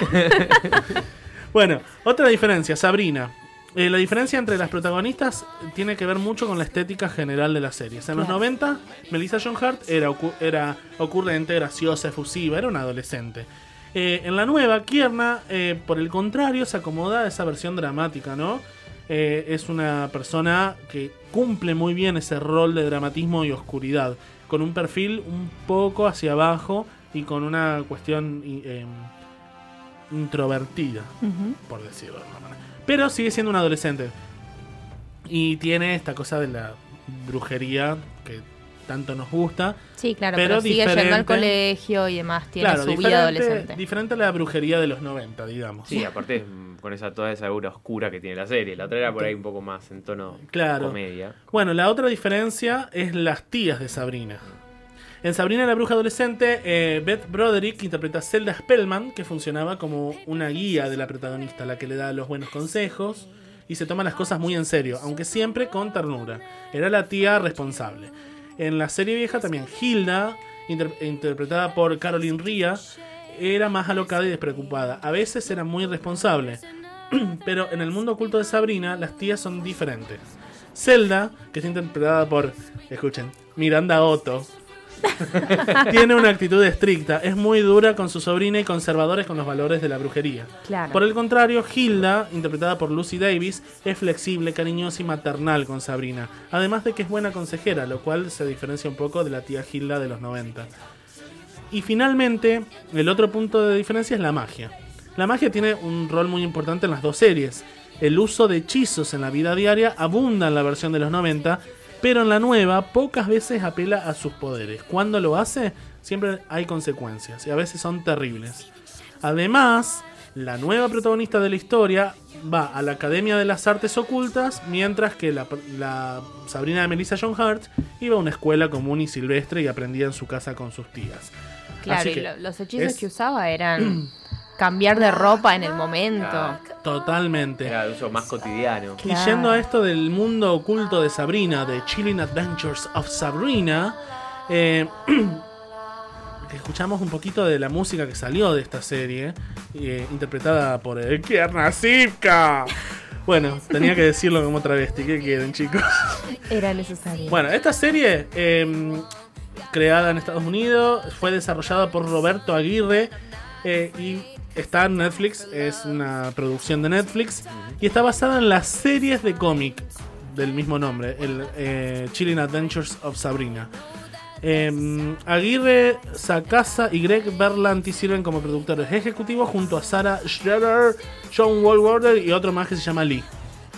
S5: bueno, otra diferencia, Sabrina. Eh, la diferencia entre las protagonistas tiene que ver mucho con la estética general de las series. En los
S8: Claro.
S5: 90, Melissa John Hart era, era ocurrente, graciosa, efusiva, era una adolescente. Eh, en la nueva, Kierna, eh, por el contrario, se acomoda a esa versión dramática, ¿no? Eh, es una persona que cumple muy bien ese rol de dramatismo y oscuridad, con un perfil un poco hacia abajo y con una cuestión em, introvertida, por decirlo. Pero sigue siendo un adolescente. Y tiene esta cosa de la brujería que tanto nos gusta.
S8: Sí, claro,
S5: pero,
S8: pero, sigue yendo al colegio y demás. Tiene
S5: Claro,
S8: su vida adolescente.
S5: Diferente a la brujería de los 90, digamos.
S6: Sí, aparte con esa toda esa aura oscura que tiene la serie. La otra era por ahí un poco más en tono
S5: Claro.
S6: comedia.
S5: Bueno, la otra diferencia es las tías de Sabrina. En Sabrina la bruja adolescente, eh, Beth Broderick interpreta a Zelda Spellman, que funcionaba como una guía de la protagonista, la que le da los buenos consejos y se toma las cosas muy en serio, aunque siempre con ternura. Era la tía responsable. En la serie vieja también Hilda, inter- interpretada por Caroline Ria, era más alocada y despreocupada. A veces era muy responsable. Pero en el mundo oculto de Sabrina, las tías son diferentes. Zelda, que está interpretada por, escuchen, Miranda Otto, tiene una actitud estricta, es muy dura con su sobrina y conservadores con los valores de la brujería.
S8: Claro.
S5: Por el contrario, Hilda, interpretada por Lucy Davis, es flexible, cariñosa y maternal con Sabrina, además de que es buena consejera, lo cual se diferencia un poco de la tía Hilda de los 90. Y finalmente, el otro punto de diferencia es la magia. La magia tiene un rol muy importante en las dos series. El uso de hechizos en la vida diaria abunda en la versión de los 90, pero en la nueva pocas veces apela a sus poderes. Cuando lo hace, siempre hay consecuencias y a veces son terribles. Además, la nueva protagonista de la historia va a la Academia de las Artes Ocultas, mientras que la, la Sabrina de Melissa John Hart iba a una escuela común y silvestre y aprendía en su casa con sus tías.
S8: Claro, y lo- los hechizos
S5: es-
S8: que usaba eran cambiar de ropa en el momento.
S5: Totalmente.
S6: Era de uso más cotidiano.
S5: Y yendo a esto del mundo oculto de Sabrina, de Chilling Adventures of Sabrina, eh, escuchamos un poquito de la música que salió de esta serie, eh, interpretada por el Kierna Sipka. Bueno, tenía que decirlo como travesti, ¿qué quieren chicos?
S8: Era necesario.
S5: Bueno, esta serie, eh, creada en Estados Unidos, fue desarrollada por Roberto Aguirre eh, y está en Netflix, es una producción de Netflix y está basada en las series de cómic del mismo nombre, el eh, Chilling Adventures of Sabrina. Eh, Aguirre, Sakasa y Greg Berlanti sirven como productores ejecutivos junto a Sarah Schroeder, John Wallwater y otro más que se llama Lee.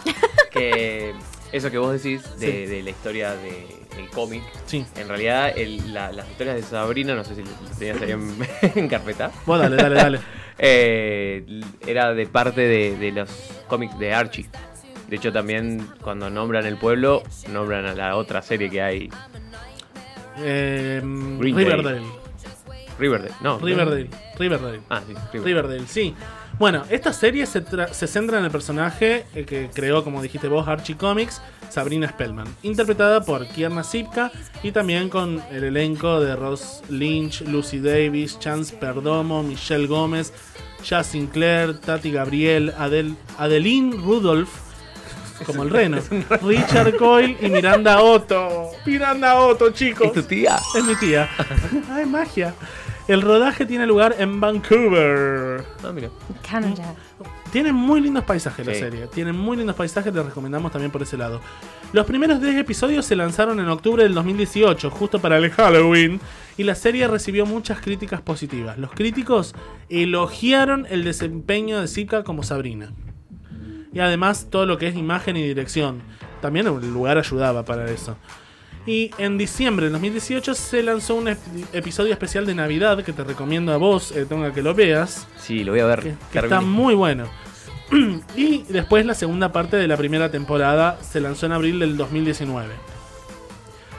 S6: Que eso que vos decís de,
S5: Sí.
S6: de la historia de- del cómic.
S5: Sí.
S6: En realidad, el- la- las historias de Sabrina, no sé si las tenías ahí en, en carpeta.
S5: Vos dale, dale, dale.
S6: Eh, era de parte de, de los cómics de Archie. De hecho, también cuando nombran el pueblo, nombran a la otra serie que hay.
S5: Eh, Riverdale.
S6: Riverdale, no.
S5: Riverdale. Riverdale.
S6: Ah, sí, Riverdale.
S5: Riverdale, sí. Bueno, esta serie se, se centra en el personaje eh, que creó, como dijiste vos, Archie Comics, Sabrina Spellman, interpretada por Kierna Sipka y también con el elenco de Ross Lynch, Lucy Davis, Chance Perdomo, Michelle Gómez, Jazz Sinclair, Tati Gabriel, Adel, Adeline Rudolph, como el reno, Richard Coyle y Miranda Otto. Miranda Otto, chicos.
S6: ¿Es tu tía?
S5: Es mi tía. Ay, magia. El rodaje tiene lugar en Vancouver.
S6: Ah, mira.
S8: Canadá.
S5: Tiene muy lindos paisajes la serie. Tiene muy lindos paisajes, les recomendamos también por ese lado. Los primeros 10 episodios se lanzaron en octubre del 2018, justo para el Halloween, y la serie recibió muchas críticas positivas. Los críticos elogiaron el desempeño de Zika como Sabrina. Y además todo lo que es imagen y dirección. También el lugar ayudaba para eso. Y en diciembre del 2018 se lanzó un ep- episodio especial de Navidad que te recomiendo a vos, eh, Tonga, que lo veas.
S6: Sí, lo voy a ver.
S5: Que, que
S6: Carmine.
S5: está muy bueno. y después la segunda parte de la primera temporada se lanzó en abril del 2019.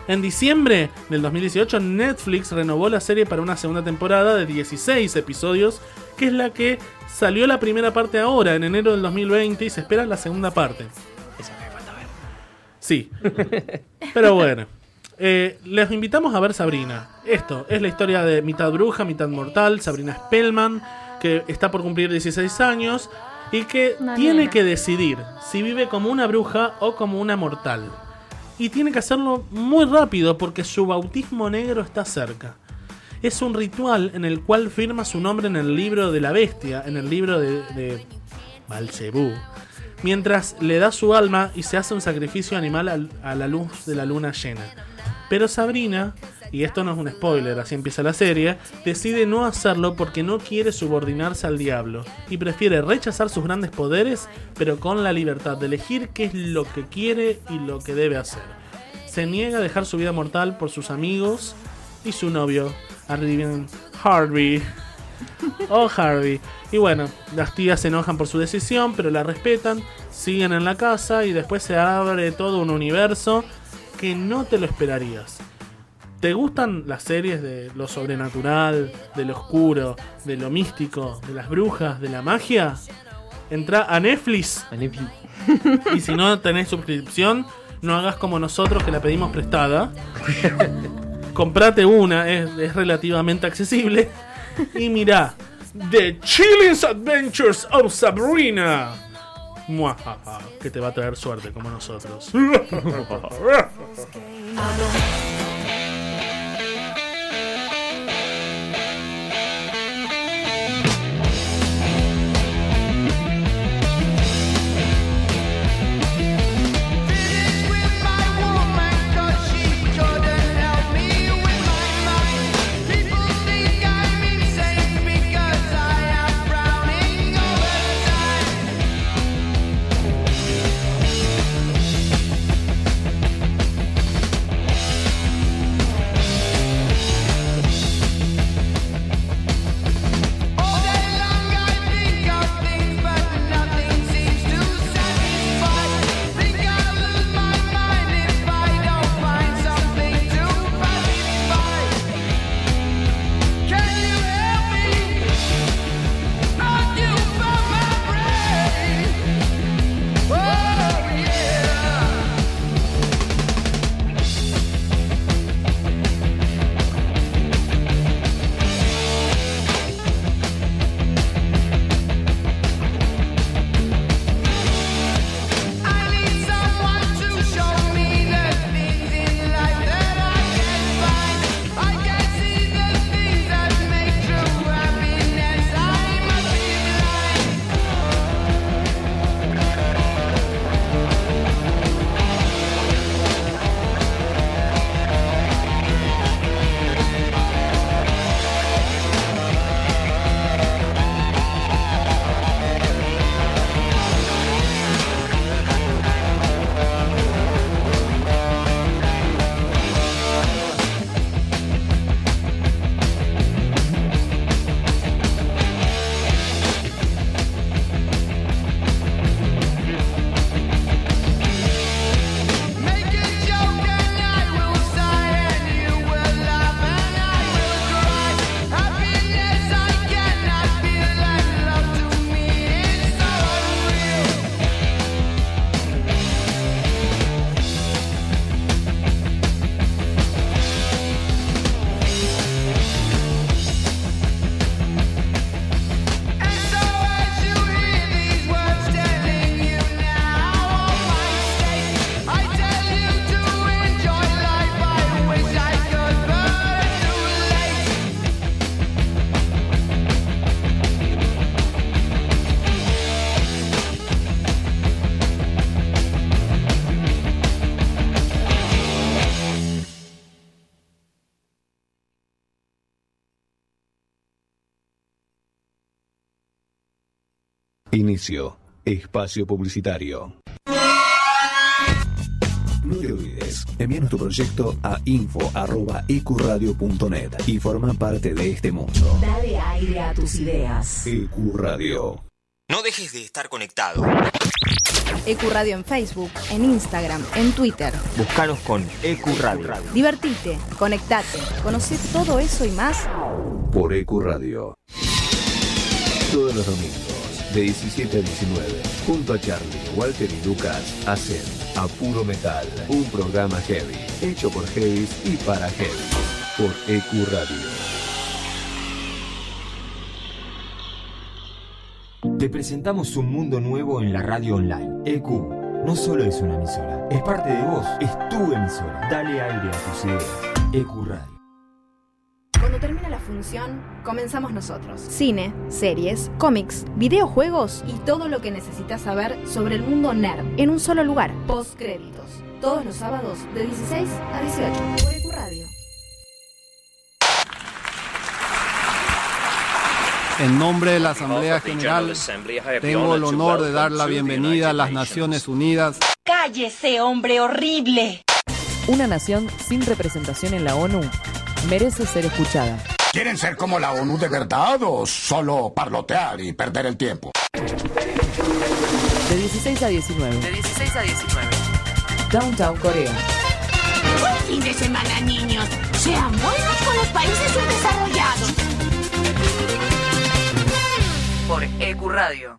S5: En diciembre del 2018, Netflix renovó la serie para una segunda temporada de 16 episodios, que es la que salió la primera parte ahora, en enero del 2020, y se espera la segunda parte. Sí. Pero bueno. Eh, les invitamos a ver Sabrina. Esto es la historia de mitad bruja, mitad mortal, Sabrina Spellman, que está por cumplir 16 años y que tiene que decidir si vive como una bruja o como una mortal. Y tiene que hacerlo muy rápido porque su bautismo negro está cerca. Es un ritual en el cual firma su nombre en el libro de la bestia, en el libro de, de Balcebú, mientras le da su alma y se hace un sacrificio animal al- a la luz de la luna llena. Pero Sabrina, y esto no es un spoiler, así empieza la serie, decide no hacerlo porque no quiere subordinarse al diablo y prefiere rechazar sus grandes poderes, pero con la libertad de elegir qué es lo que quiere y lo que debe hacer. Se niega a dejar su vida mortal por sus amigos y su novio, Harvey. Oh, Harvey. Y bueno, las tías se enojan por su decisión, pero la respetan, siguen en la casa y después se abre todo un universo que no te lo esperarías. ¿Te gustan las series de lo sobrenatural, de lo oscuro, de lo místico, de las brujas, de la magia? Entra a Netflix. Y si no tenés suscripción, no hagas como nosotros que la pedimos prestada. Comprate una, es, es relativamente accesible. Y mirá, The Chilling Adventures of Sabrina. Muajaja, que te va a traer suerte como nosotros.
S2: Inicio. Espacio publicitario. No te olvides, envíanos tu proyecto a info.ecuradio.net y forma parte de este mundo.
S1: Dale aire a tus ideas.
S2: Ecuradio.
S13: No dejes de estar conectado.
S3: Ecuradio en Facebook, en Instagram, en Twitter.
S13: Búscanos con EQ Radio.
S3: Divertite, conectate, conoce todo eso y más
S2: Por EQ Radio. Todos los domingos, de 17 a 19, junto a Charlie, Walter y Lucas, hacen A Puro Metal, un programa heavy, hecho por heavies y para heavy, por EQ Radio.
S13: Te presentamos un mundo nuevo en la radio online. EQ no solo es una emisora, es parte de vos, es tu emisora. Dale aire a tus ideas. EQ Radio.
S3: Cuando termina la función, comenzamos nosotros. Cine, series, cómics, videojuegos y todo lo que necesitas saber sobre el mundo nerd en un solo lugar. Postcréditos. Todos los sábados de 16 a 18 por EQ Radio.
S14: En nombre de la Asamblea General, tengo el honor de dar la bienvenida a las Naciones Unidas.
S15: ¡Cállese, hombre horrible!
S16: Una nación sin representación en la ONU merece ser escuchada.
S17: ¿Quieren ser como la ONU de verdad o solo parlotear y perder el tiempo?
S16: De 16 a 19.
S15: De 16 a 19.
S16: Downtown Corea.
S15: Buen fin de semana, niños. Sean buenos con los países subdesarrollados. Por EQ Radio.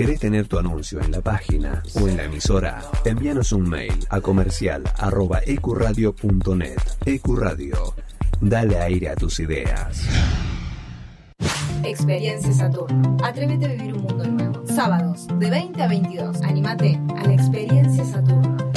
S2: ¿Querés tener tu anuncio en la página o en la emisora? Envíanos un mail a comercial arroba ecuradio.net. Ecuradio. Dale aire a tus ideas.
S3: Experiencia Saturno. Atrévete a vivir un mundo nuevo. Sábados, de 20 a 22. Anímate a la Experiencia Saturno.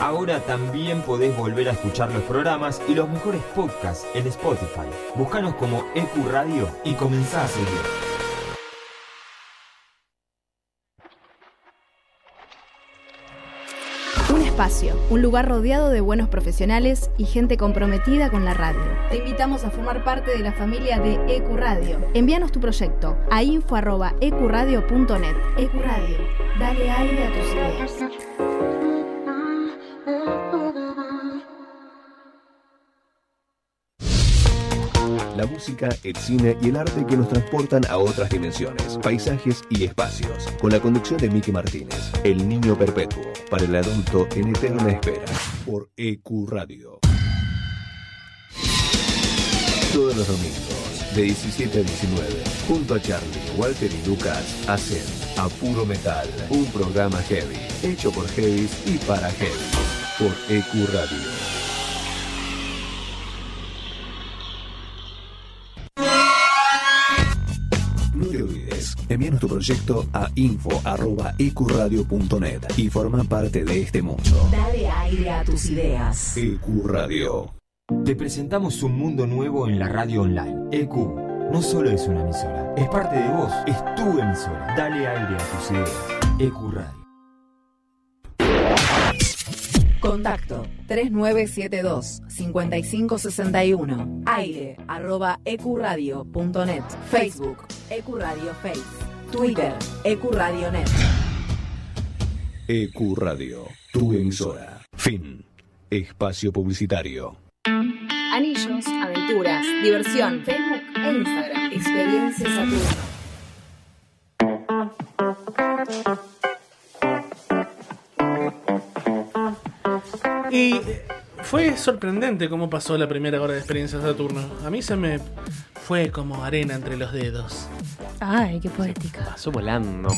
S13: Ahora también podés volver a escuchar los programas y los mejores podcasts en Spotify. Búscanos como EQ Radio y comenzá a seguir.
S3: Un espacio, un lugar rodeado de buenos profesionales y gente comprometida con la radio. Te invitamos a formar parte de la familia de EQ Radio. Envíanos tu proyecto a info@ecuradio.net. EQ Radio, dale aire a tus ideas.
S2: Música, el cine y el arte que nos transportan a otras dimensiones, paisajes y espacios. Con la conducción de Miki Martínez, El Niño Perpetuo, para el adulto en eterna espera, por EQ Radio. Todos los domingos, de 17 a 19, junto a Charlie, Walter y Lucas, hacen A Puro Metal, un programa heavy, hecho por heavies y para heavy, por EQ Radio. Envíanos tu proyecto a info.ecuradio.net y forma parte de este mundo.
S1: Dale aire a tus ideas.
S2: EQ Radio.
S13: Te presentamos un mundo nuevo en la radio online. EQ no solo es una emisora, es parte de vos, es tu emisora. Dale aire a tus ideas. EQ Radio.
S1: Contacto 3972 5561 aire arroba ecuradio.net Facebook Ecuradio Face Twitter Ecuradio.net
S2: EQ Radio, tu emisora. Fin. Espacio publicitario.
S3: Anillos, aventuras, diversión, Facebook e Instagram. Experiencia Saturno.
S5: Y fue sorprendente cómo pasó la primera hora de experiencia Saturno. A mí se me fue como arena entre los dedos.
S8: Ay, qué poética.
S6: Pasó volando.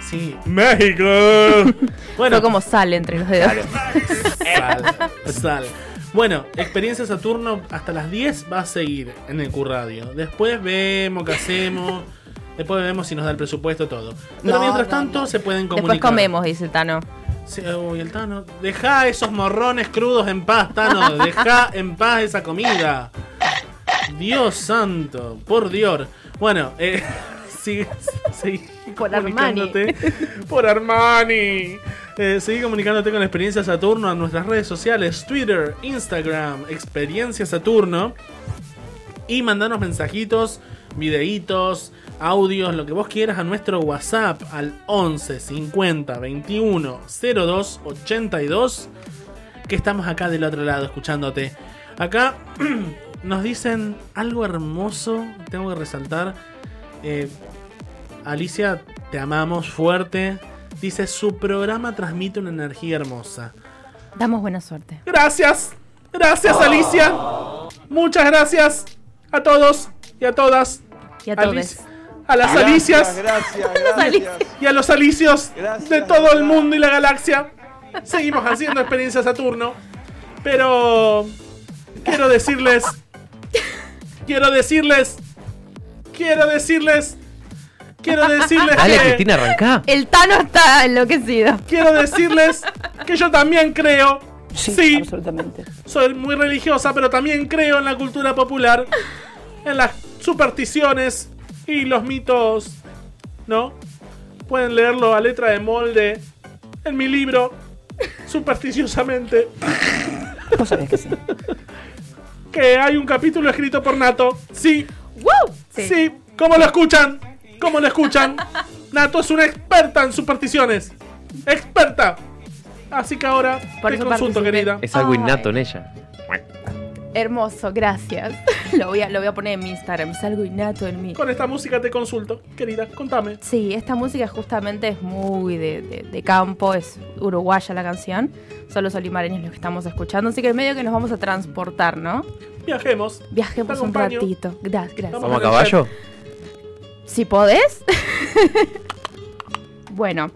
S5: Sí. ¡México!
S8: Fue como sale entre los dedos.
S5: Sal, sal. Bueno, experiencia Saturno hasta las 10 va a seguir en el Q-Radio. Después vemos qué hacemos. Después vemos si nos da el presupuesto, todo. Pero
S8: No,
S5: mientras
S8: no,
S5: tanto se pueden
S8: Después
S5: comunicar.
S8: comemos, dice Tano.
S5: Sí, uy, el Tano. Deja esos morrones crudos en paz, Tano. Deja en paz esa comida. Dios santo, por Dios. Bueno, eh, sigue, sigue
S8: Por Armani.
S5: Por Armani. Eh, seguí comunicándote con Experiencia Saturno a nuestras redes sociales, Twitter, Instagram, Experiencia Saturno. Y mandanos mensajitos, videitos, audios, lo que vos quieras a nuestro WhatsApp al 11 50 21 02 82. Que estamos acá del otro lado escuchándote. Acá nos dicen algo hermoso, tengo que resaltar. Eh, Alicia, te amamos fuerte. Dice, su programa transmite una energía hermosa.
S8: Damos buena suerte.
S5: Gracias. Gracias, Alicia. Muchas gracias a todos y a todas.
S8: Y a todos.
S5: A las
S8: Gracias,
S5: Alicias.
S8: gracias.
S5: Y a los Alicios de todo el mundo y la galaxia. Seguimos haciendo experiencia Saturno. Pero quiero decirles. Quiero decirles. Quiero decirles. Quiero decirles
S6: Dale,
S5: que.
S6: Cristina, arrancá.
S8: El Tano está enloquecido.
S5: Quiero decirles que yo también creo. Sí,
S7: absolutamente.
S5: Soy muy religiosa, pero también creo en la cultura popular, en las supersticiones y los mitos. ¿No? Pueden leerlo a letra de molde en mi libro, supersticiosamente.
S7: Vos sabés que sí.
S5: Que hay un capítulo escrito por Nato. Sí.
S8: Sí.
S5: Sí. ¿Cómo lo escuchan? ¿Cómo lo escuchan? Nato es una experta en supersticiones. Experta. Así que ahora
S8: Por
S5: te consulto,
S8: participé.
S5: querida.
S6: Es algo innato en ella.
S8: Hermoso, gracias. Lo voy, a, lo voy a poner en mi Instagram. Es algo innato en mí.
S5: Con esta música te consulto, querida. Contame.
S8: Sí, esta música justamente es muy de, de- de campo, es uruguaya la canción. Son los olimareños los que estamos escuchando, así que en medio que nos vamos a transportar, ¿no?
S5: Viajemos.
S8: Viajemos un ratito. Gra- gracias.
S6: ¿Vamos a caballo?
S8: Si podés. bueno,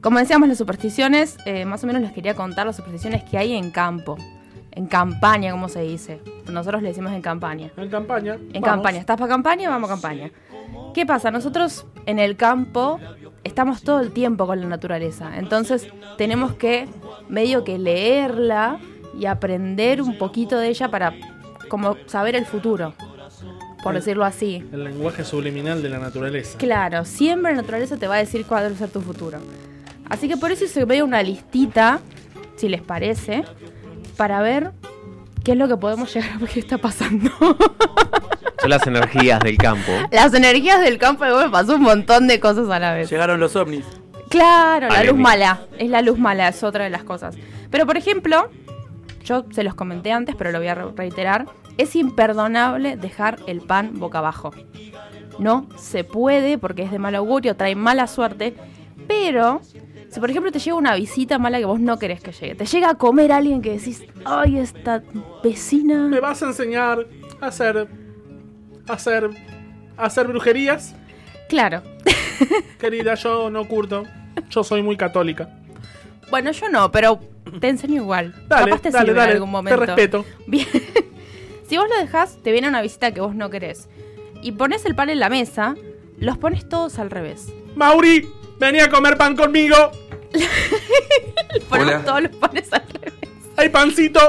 S8: como decíamos, las supersticiones, eh, más o menos les quería contar las supersticiones que hay en campo. En campaña, como se dice. Nosotros le decimos en campaña.
S5: En campaña.
S8: En
S5: vamos.
S8: campaña. ¿Estás para campaña? Vamos a campaña. ¿Qué pasa? Nosotros en el campo estamos todo el tiempo con la naturaleza. Entonces tenemos que medio que leerla y aprender un poquito de ella para como saber el futuro. Por
S5: El-
S8: decirlo así.
S5: El lenguaje subliminal de la naturaleza.
S8: Claro, siempre la naturaleza te va a decir cuál debe ser tu futuro. Así que por eso se ve una listita, si les parece, para ver qué es lo que podemos llegar a ver qué está pasando.
S6: Son las energías del campo.
S8: Las energías del campo de me pasó un montón de cosas a la vez.
S10: Llegaron los ovnis.
S8: Claro, la luz mala. Es la luz mala, es otra de las cosas. Pero por ejemplo, yo se los comenté antes, pero lo voy a re- reiterar. Es imperdonable dejar el pan boca abajo. No se puede porque es de mal augurio, trae mala suerte. Pero, si por ejemplo te llega una visita mala que vos no querés que llegue, te llega a comer alguien que decís, ay, esta vecina.
S5: ¿Me vas a enseñar a hacer. a hacer. a hacer brujerías?
S8: Claro.
S5: Querida, yo no curto. Yo soy muy católica.
S8: Bueno, yo no, pero te enseño igual.
S5: Dale,
S8: Capaz te
S5: dale,
S8: en algún
S5: te
S8: momento.
S5: respeto.
S8: Bien. si vos lo dejás, te viene una visita que vos no querés. Y pones el pan en la mesa, los pones todos al revés.
S5: Mauri, vení a comer pan conmigo.
S8: Ponemos todos los panes al revés.
S5: Hay pancito.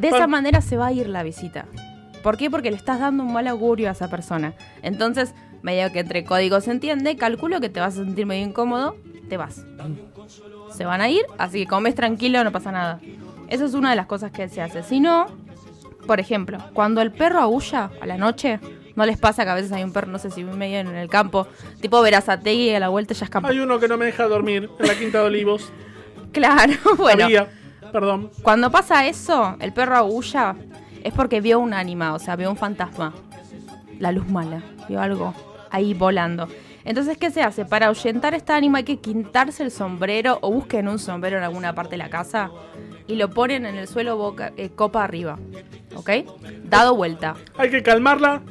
S8: De esa
S5: Pan-
S8: manera se va a ir la visita. ¿Por qué? Porque le estás dando un mal augurio a esa persona. Entonces, medio que entre códigos se entiende, calculo que te vas a sentir medio incómodo, te vas. Se van a ir, así que comes tranquilo, no pasa nada. Eso es una de las cosas que se hace. Si no, por ejemplo, cuando el perro aúlla a la noche, no les pasa que a veces hay un perro, no sé si medio en el campo, tipo Verazategui y a la vuelta ya es campo.
S5: Hay uno que no me deja dormir en la quinta de olivos.
S8: Claro, bueno.
S5: Había, perdón.
S8: Cuando pasa eso, el perro aúlla, es porque vio un ánima, o sea, vio un fantasma. La luz mala, vio algo ahí volando. Entonces, ¿qué se hace? Para ahuyentar esta ánima hay que quitarse el sombrero o busquen un sombrero en alguna parte de la casa y lo ponen en el suelo boca, eh, copa arriba. ¿Ok? Dado vuelta.
S5: Hay que calmarla.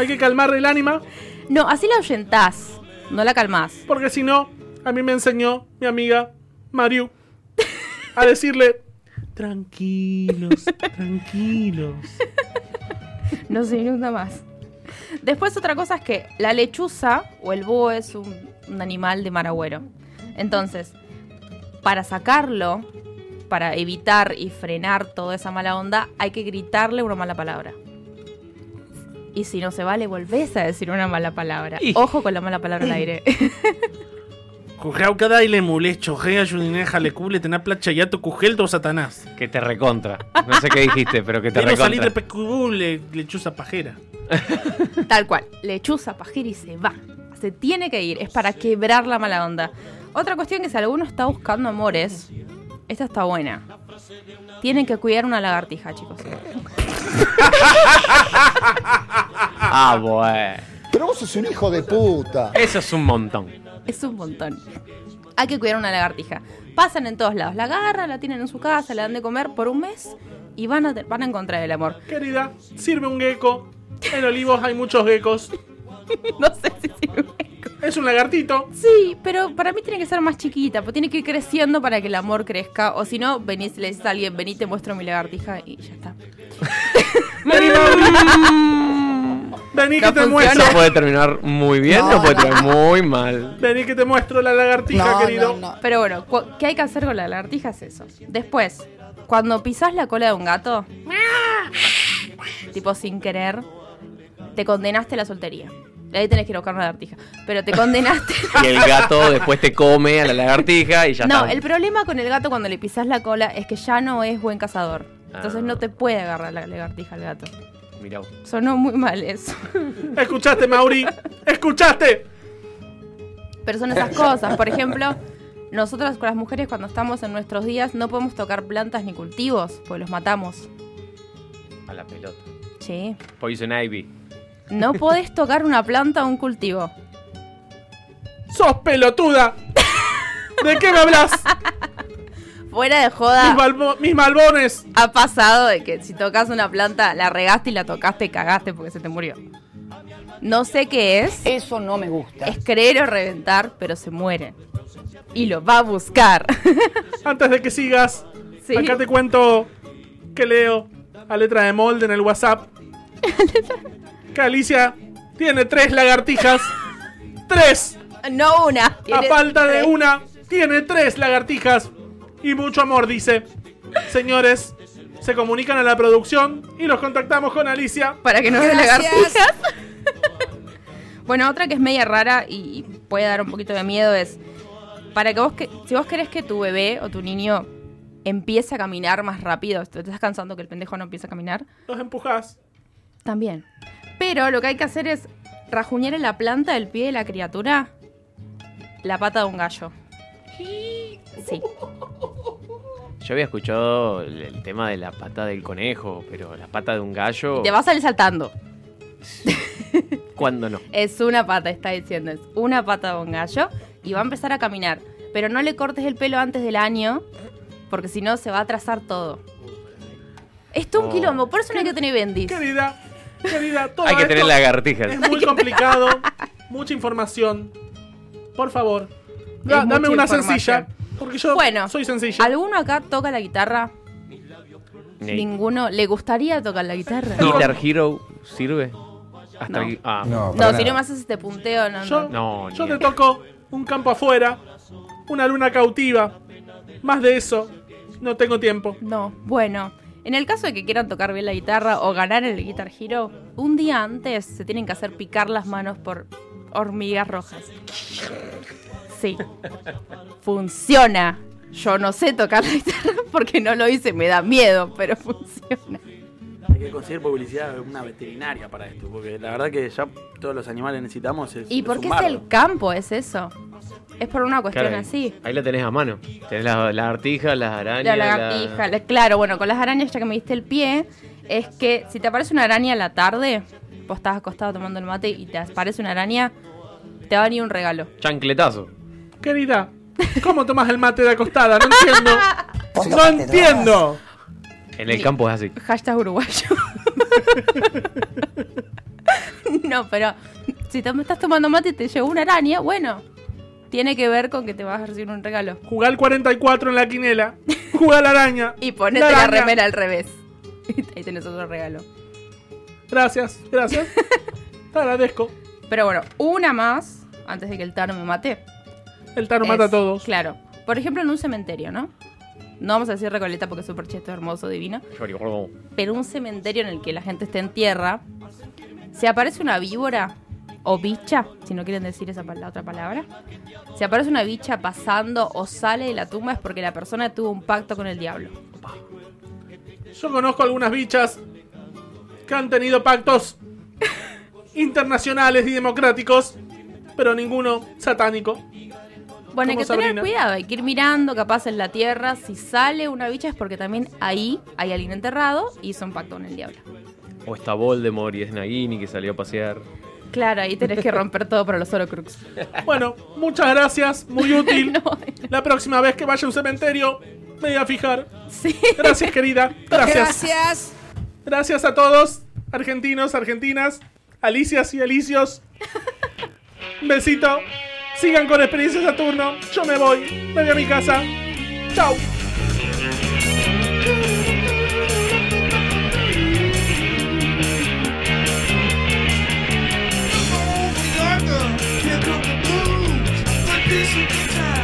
S5: Hay que calmar el ánima.
S8: No, así la ahuyentás, no la calmás.
S5: Porque si no, a mí me enseñó mi amiga Mariu a decirle: Tranquilos, tranquilos.
S8: No se inunda más. Después otra cosa es que la lechuza o el búho es un, un animal de mar agüero. Entonces, para sacarlo, para evitar y frenar toda esa mala onda, hay que gritarle una mala palabra. Y si no se vale, volvés a decir una mala palabra.
S5: Y-
S8: Ojo con la mala palabra al aire.
S5: Cujeu cada y le mulecho, gea yudineja le cuble tener placha yato cujel do satanás.
S6: Que te recontra. No sé qué dijiste, pero que te
S5: Pero salir de
S6: recontra.
S5: pecubule lechuza pajera.
S8: Tal cual. Lechuza, pajera y se va. Se tiene que ir. Es para quebrar la mala onda. Otra cuestión que si alguno está buscando amores, esta está buena. tienen que cuidar una lagartija, chicos.
S6: Ah, bueno.
S17: Pero vos sos un hijo de puta.
S6: Eso es un montón.
S8: Es un montón. Hay que cuidar una lagartija. Pasan en todos lados. La agarran, la tienen en su casa, la dan de comer por un mes y van a, van a encontrar el amor.
S5: Querida, sirve un gecko. En Olivos hay muchos geckos.
S8: no sé si sirve un
S5: gecko. Es un lagartito.
S8: Sí, pero para mí tiene que ser más chiquita, pues tiene que ir creciendo para que el amor crezca. O si no, venís, le dices a alguien, vení, te muestro mi lagartija y ya está.
S5: Vení. Vení que
S8: No
S5: te
S8: funciona.
S5: muestro.
S6: Eso puede terminar muy bien
S8: No,
S6: o puede
S8: no.
S6: terminar muy mal.
S5: Vení que te muestro la lagartija, querido.
S8: Pero bueno, ¿qué hay que hacer con la lagartija? Es eso. Después, cuando pisás la cola de un gato, tipo sin querer, te condenaste a la soltería. Ahí tenés que ir a buscar una lagartija. Pero te condenaste.
S6: Y el gato después te come a la lagartija y ya
S8: no,
S6: está.
S8: el problema con el gato cuando le pisás la cola es que ya no es buen cazador. Entonces
S6: Ah.
S8: no te puede agarrar la lagartija al gato.
S6: Mirá.
S8: Sonó muy mal eso.
S5: ¿Escuchaste, Mauri? ¿Escuchaste?
S8: Pero son esas cosas. Por ejemplo, nosotras con las mujeres cuando estamos en nuestros días no podemos tocar plantas ni cultivos, pues los matamos.
S6: A la pelota.
S8: Sí.
S6: Poison Ivy.
S8: No podés tocar una planta o un cultivo.
S5: ¡Sos pelotuda! ¿De qué me hablas?
S8: Fuera de joda.
S5: Mis, balbo- mis malbones.
S8: Ha pasado de que si tocas una planta, la regaste y la tocaste y cagaste porque se te murió. No sé qué es.
S18: Eso no me gusta.
S8: Es creer o reventar, pero se muere. Y lo va a buscar.
S5: Antes de que sigas,
S8: Sí.
S5: acá te cuento que leo a letra de molde en el WhatsApp. que Alicia tiene tres lagartijas. ¡Tres!
S8: No una.
S5: A falta de una, tiene tres lagartijas. Y mucho amor, dice. Señores, se comunican a la producción y los contactamos con Alicia.
S8: Para que nos dé lagartijas. bueno, otra que es media rara y y puede dar un poquito de miedo es para que vos que si vos querés que tu bebé o tu niño empiece a caminar más rápido, te estás cansando que el pendejo no empiece a caminar,
S5: Los empujás.
S8: también. Pero lo que hay que hacer es rajuñar en la planta del pie de la criatura la pata de un gallo. Sí.
S6: Yo había escuchado el, tema de la pata del conejo, pero la pata de un gallo.
S8: Y te va a salir saltando.
S6: ¿Cuándo no?
S8: Es una pata, está diciendo. Es una pata de un gallo y va a empezar a caminar. Pero no le cortes el pelo antes del año, porque si no se va a atrasar todo. Esto es un
S5: Oh.
S8: quilombo, por eso no hay que tener bendis.
S5: Querida, querida, todo
S6: Hay que tener lagartijas.
S5: Es muy complicado. mucha información. Por favor, da- dame una sencilla. Porque yo
S8: Bueno,
S5: soy sencilla.
S8: ¿Alguno acá toca la guitarra?
S6: Ni-
S8: Ninguno. ¿Le gustaría tocar la guitarra?
S6: Guitar Hero sirve. Hasta
S8: No.
S6: aquí- ah.
S8: No, si no me haces este punteo, no,
S5: Yo,
S8: no.
S6: No,
S5: yo te toco un campo afuera, una luna cautiva. Más de eso, no tengo tiempo.
S8: No, bueno. En el caso de que quieran tocar bien la guitarra o ganar el Guitar Hero, un día antes se tienen que hacer picar las manos por hormigas rojas. Sí. Funciona. Yo no sé tocar la guitarra porque no lo hice, me da miedo, pero funciona.
S10: Hay que conseguir publicidad de una veterinaria para esto, porque la verdad que ya todos los animales necesitamos es.
S8: ¿Y por qué es el campo? Es eso. Es por una cuestión
S6: Claro,
S8: así.
S6: Ahí la tenés a mano. Tenés las lagartijas, las arañas.
S8: La lagartija. la- Claro, bueno, con las arañas, ya que me diste el pie, es que si te aparece una araña a la tarde, vos estás acostado tomando el mate y te aparece una araña, te va a venir un regalo.
S6: Chancletazo.
S5: Querida, ¿cómo tomas el mate de acostada? No entiendo. no entiendo.
S6: En el campo es así.
S8: Hashtag uruguayo. no, pero si te estás tomando mate y te llegó una araña, bueno, tiene que ver con que te vas a recibir un regalo.
S5: Jugá el 44 en la quinela. Jugá la araña.
S8: Y ponete la, remera al revés. Ahí tenés otro regalo.
S5: Gracias, gracias. Te agradezco.
S8: Pero bueno, una más, antes de que el Tano me mate.
S5: El Tano mata a todos.
S8: Claro. Por ejemplo, en un cementerio, ¿no? No vamos a decir Recoleta porque es súper cheto, hermoso, divino. Pero un cementerio en el que la gente esté en tierra, se aparece una víbora o bicha, si no quieren decir esa la otra palabra. Si aparece una bicha pasando o sale de la tumba es porque la persona tuvo un pacto con el diablo.
S5: Yo conozco algunas bichas que han tenido pactos internacionales y democráticos, pero ninguno satánico.
S8: Bueno, hay que tener cuidado, hay que ir mirando, capaz en la tierra, si sale una bicha es porque también ahí hay alguien enterrado y hizo un pacto con el diablo.
S6: O está Voldemort y es Nagini que salió a pasear.
S8: Claro, ahí tenés que romper todo para los Horcrux.
S5: Bueno, muchas gracias, muy útil. La próxima vez que vaya a un cementerio, me voy a fijar. Gracias, querida. Gracias.
S18: Gracias.
S5: Gracias a todos, argentinos, argentinas, alicias y alicios. Un besito. Sigan con Experiencia Saturno. Yo me voy. Me voy a mi casa. Chao.
S19: Guitar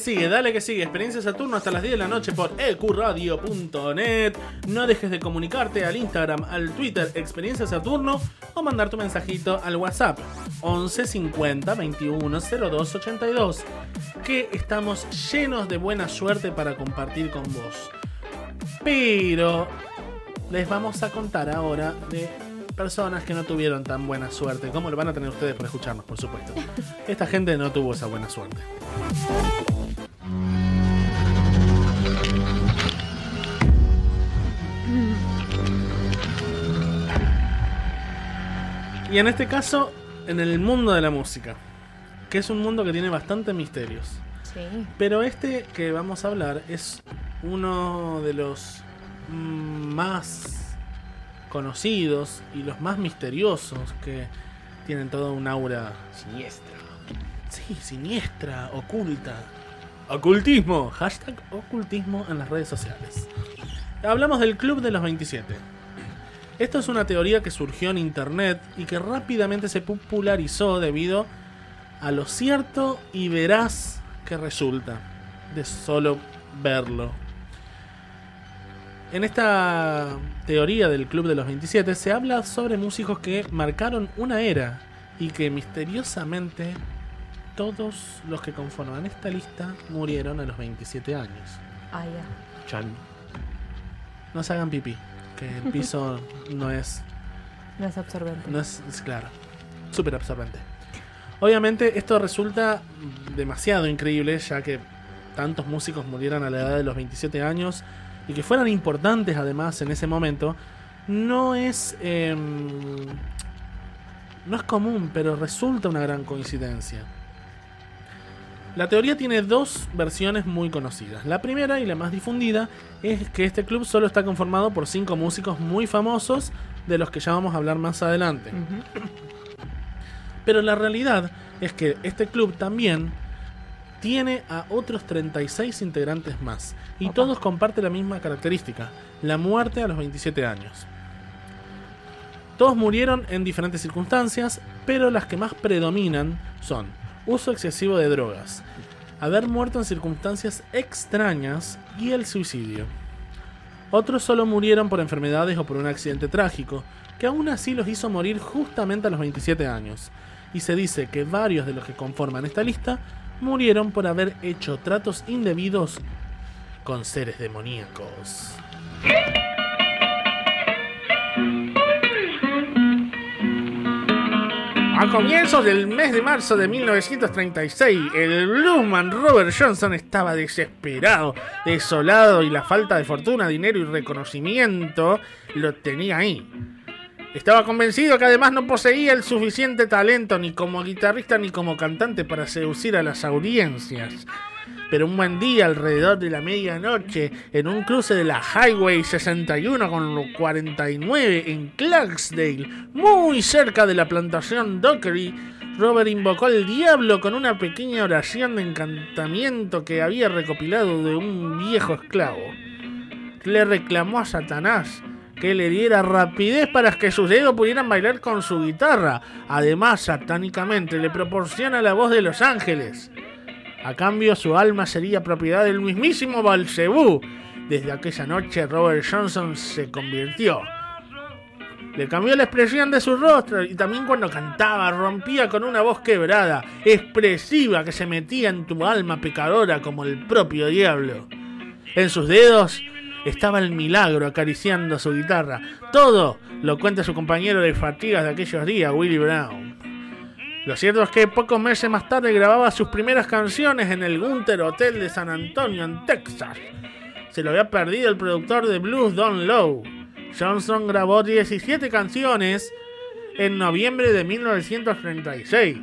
S5: sigue, dale que sigue. Experiencia Saturno hasta las 10 de la noche por ecuradio.net. No dejes de comunicarte al Instagram, al Twitter Experiencia Saturno o mandar tu mensajito al WhatsApp 11 50 21 02 82. Que estamos llenos de buena suerte para compartir con vos. Pero les vamos a contar ahora de personas que no tuvieron tan buena suerte. como lo van a tener ustedes por escucharnos, por supuesto? Esta gente no tuvo esa buena suerte. Y en este caso, en el mundo de la música, que es un mundo que tiene bastantes misterios.
S8: Sí.
S5: Pero este que vamos a hablar es uno de los más conocidos y los más misteriosos que tienen toda un aura siniestra. Sí, siniestra, oculta. Ocultismo. Hashtag ocultismo en las redes sociales. Hablamos del Club de los 27. Esto es una teoría que surgió en internet y que rápidamente se popularizó debido a lo cierto y veraz que resulta de solo verlo. En esta teoría del Club de los 27 se habla sobre músicos que marcaron una era y que misteriosamente todos los que conforman esta lista murieron a los 27 años.
S8: Ah, ya.
S5: Chan. No se hagan pipí, que el piso no es
S8: No es absorbente.
S5: no es, es claro, súper absorbente. Obviamente esto resulta demasiado increíble ya que tantos músicos murieran a la edad de los 27 años y que fueran importantes además en ese momento. No es em, no es común, pero resulta una gran coincidencia. La teoría tiene dos versiones muy conocidas. La primera y la más difundida es que este club solo está conformado por cinco músicos muy famosos, de los que ya vamos a hablar más adelante. Pero la realidad es que este club también tiene a otros 36 integrantes más. Y todos comparten la misma característica, la muerte a los 27 años. Todos murieron en diferentes circunstancias, pero las que más predominan son uso excesivo de drogas, haber muerto en circunstancias extrañas y el suicidio. Otros solo murieron por enfermedades o por un accidente trágico, que aún así los hizo morir justamente a los 27 años. Y se dice que varios de los que conforman esta lista murieron por haber hecho tratos indebidos con seres demoníacos. A comienzos del mes de marzo de 1936, el bluesman Robert Johnson estaba desesperado, desolado y la falta de fortuna, dinero y reconocimiento lo tenía ahí. Estaba convencido que además no poseía el suficiente talento ni como guitarrista ni como cantante para seducir a las audiencias. Pero un buen día, alrededor de la medianoche, en un cruce de la Highway 61 con 49 en Clarksdale, muy cerca de la plantación Dockery, Robert invocó al diablo con una pequeña oración de encantamiento que había recopilado de un viejo esclavo. Le reclamó a Satanás que le diera rapidez para que sus dedos pudieran bailar con su guitarra. Además, satánicamente le proporciona la voz de los ángeles. A cambio, su alma sería propiedad del mismísimo Balcebú. Desde aquella noche, Robert Johnson se convirtió. Le cambió la expresión de su rostro y también cuando cantaba rompía con una voz quebrada, expresiva que se metía en tu alma pecadora como el propio diablo. En sus dedos estaba el milagro acariciando su guitarra. Todo lo cuenta su compañero de fatigas de aquellos días, Willie Brown. Lo cierto es que pocos meses más tarde grababa sus primeras canciones en el Gunter Hotel de San Antonio, en Texas. Se lo había perdido el productor de blues Don Lowe. Johnson grabó 17 canciones en noviembre de 1936.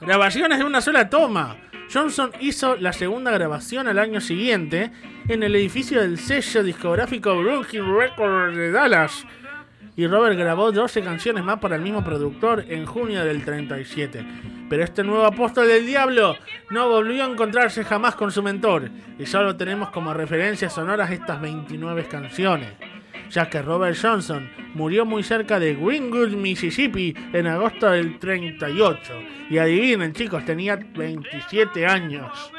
S5: Grabaciones en una sola toma. Johnson hizo la segunda grabación al año siguiente en el edificio del sello discográfico Brooklyn Records de Dallas. Y Robert grabó 12 canciones más para el mismo productor en junio del 37. Pero este nuevo apóstol del diablo no volvió a encontrarse jamás con su mentor. Y solo tenemos como referencias sonoras estas 29 canciones. Ya que Robert Johnson murió muy cerca de Greenwood, Mississippi en agosto del 38. Y adivinen chicos, tenía 27 años.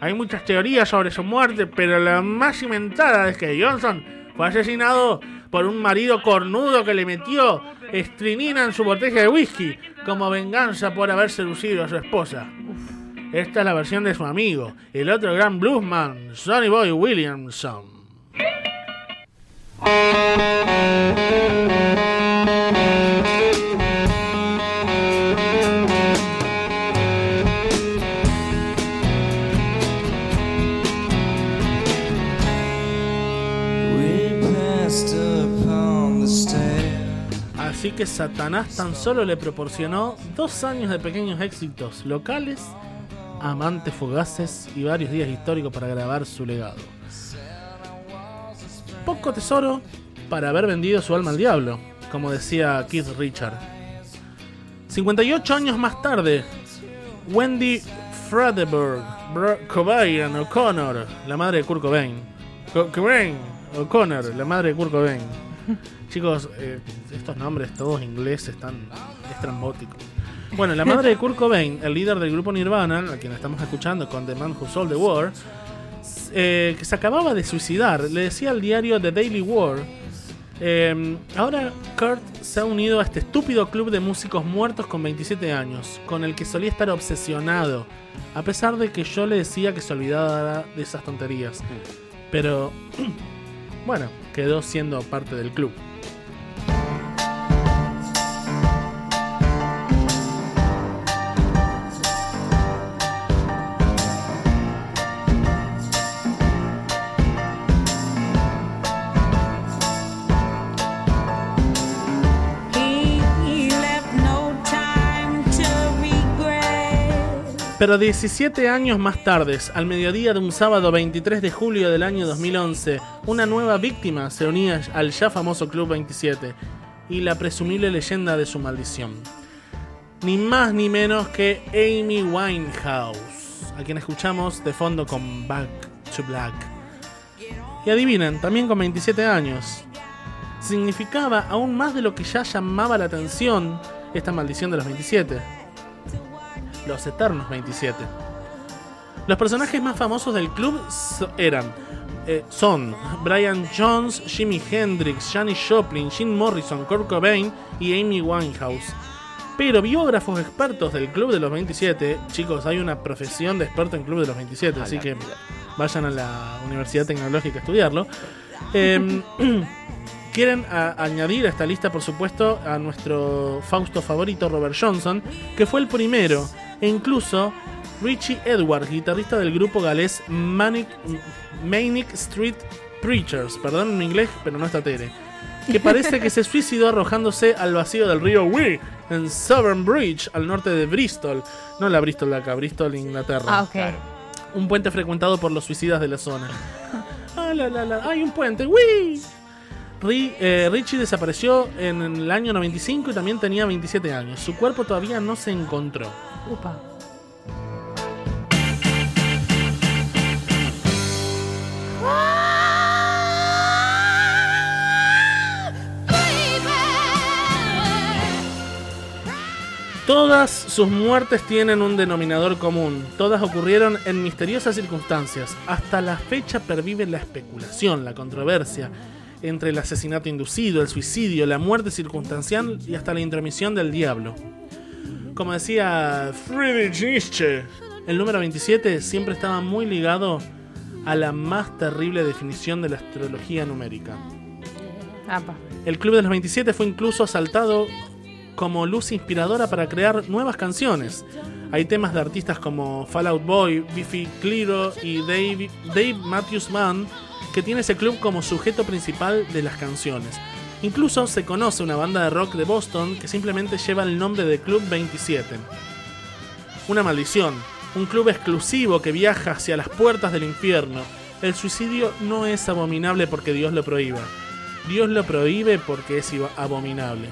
S5: Hay muchas teorías sobre su muerte, pero la más cimentada es que Johnson fue asesinado por un marido cornudo que le metió estrinina en su botella de whisky como venganza por haber seducido a su esposa. Esta es la versión de su amigo, el otro gran bluesman, Sonny Boy Williamson. Así que Satanás tan solo le proporcionó dos años de pequeños éxitos locales, amantes fugaces y varios días históricos para grabar su legado. Poco tesoro para haber vendido su alma al diablo, como decía Keith Richard. 58 años más tarde, Wendy Fredeberg Bro- Cobain O'Connor, la madre de Kurt Cobain. Co- Cobain O'Connor, la madre de Kurt Cobain. Chicos, eh, estos nombres todos ingleses están estrambóticos. Bueno, la madre de Kurt Cobain, el líder del grupo Nirvana, a quien estamos escuchando con The Man Who Sold the War, eh, que se acababa de suicidar. Le decía al diario The Daily War. eh, ahora Kurt se ha unido a este estúpido club de músicos muertos con 27 años, con el que solía estar obsesionado, a pesar de que yo le decía que se olvidara de esas tonterías. Pero, bueno, quedó siendo parte del club. Pero 17 años más tarde, al mediodía de un sábado 23 de julio del año 2011, una nueva víctima se unía al ya famoso Club 27 y la presumible leyenda de su maldición. Ni más ni menos que Amy Winehouse, a quien escuchamos de fondo con Back to Black. Y adivinen, también con 27 años. Significaba aún más de lo que ya llamaba la atención esta maldición de los 27 los Eternos 27. Los personajes más famosos del club eran eh, son Brian Jones, Jimi Hendrix, Janis Joplin, Jim Morrison, Kurt Cobain y Amy Winehouse. Pero biógrafos expertos del Club de los 27, chicos, hay una profesión de experto en Club de los 27, así que vayan a la Universidad Tecnológica a estudiarlo. Em, Quieren a- añadir a esta lista, por supuesto, a nuestro Fausto favorito, Robert Johnson, que fue el primero, e incluso Richie Edwards, guitarrista del grupo galés Manic, Manic Street Preachers, perdón mi inglés, pero no está tere, que parece que se suicidó arrojándose al vacío del río Wee, en Severn Bridge, al norte de Bristol. No la Bristol de acá, Bristol, Inglaterra.
S8: Ah, ok.
S5: Un puente frecuentado por los suicidas de la zona. Ah, la, la, la. Hay un puente. ¡Wii! Ri- eh, Richie desapareció en el año 95 y también tenía 27 años. Su cuerpo todavía no se encontró.
S8: Upa.
S5: Todas sus muertes tienen un denominador común. Todas ocurrieron en misteriosas circunstancias. Hasta la fecha pervive la especulación, la controversia entre el asesinato inducido, el suicidio, la muerte circunstancial y hasta la intromisión del diablo. Como decía Friedrich Nietzsche, el número 27 siempre estaba muy ligado a la más terrible definición de la astrología numérica.
S8: Apa.
S5: El Club de los 27 fue incluso asaltado como luz inspiradora para crear nuevas canciones. Hay temas de artistas como Fallout Boy, Biffy Clyro y Dave, Dave Matthews Band que tiene ese club como sujeto principal de las canciones. Incluso se conoce una banda de rock de Boston que simplemente lleva el nombre de Club 27. Una maldición, un club exclusivo que viaja hacia las puertas del infierno. El suicidio no es abominable porque Dios lo prohíba. Dios lo prohíbe porque es abominable.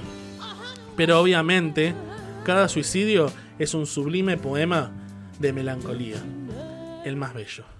S5: Pero obviamente, cada suicidio es un sublime poema de melancolía. El más bello.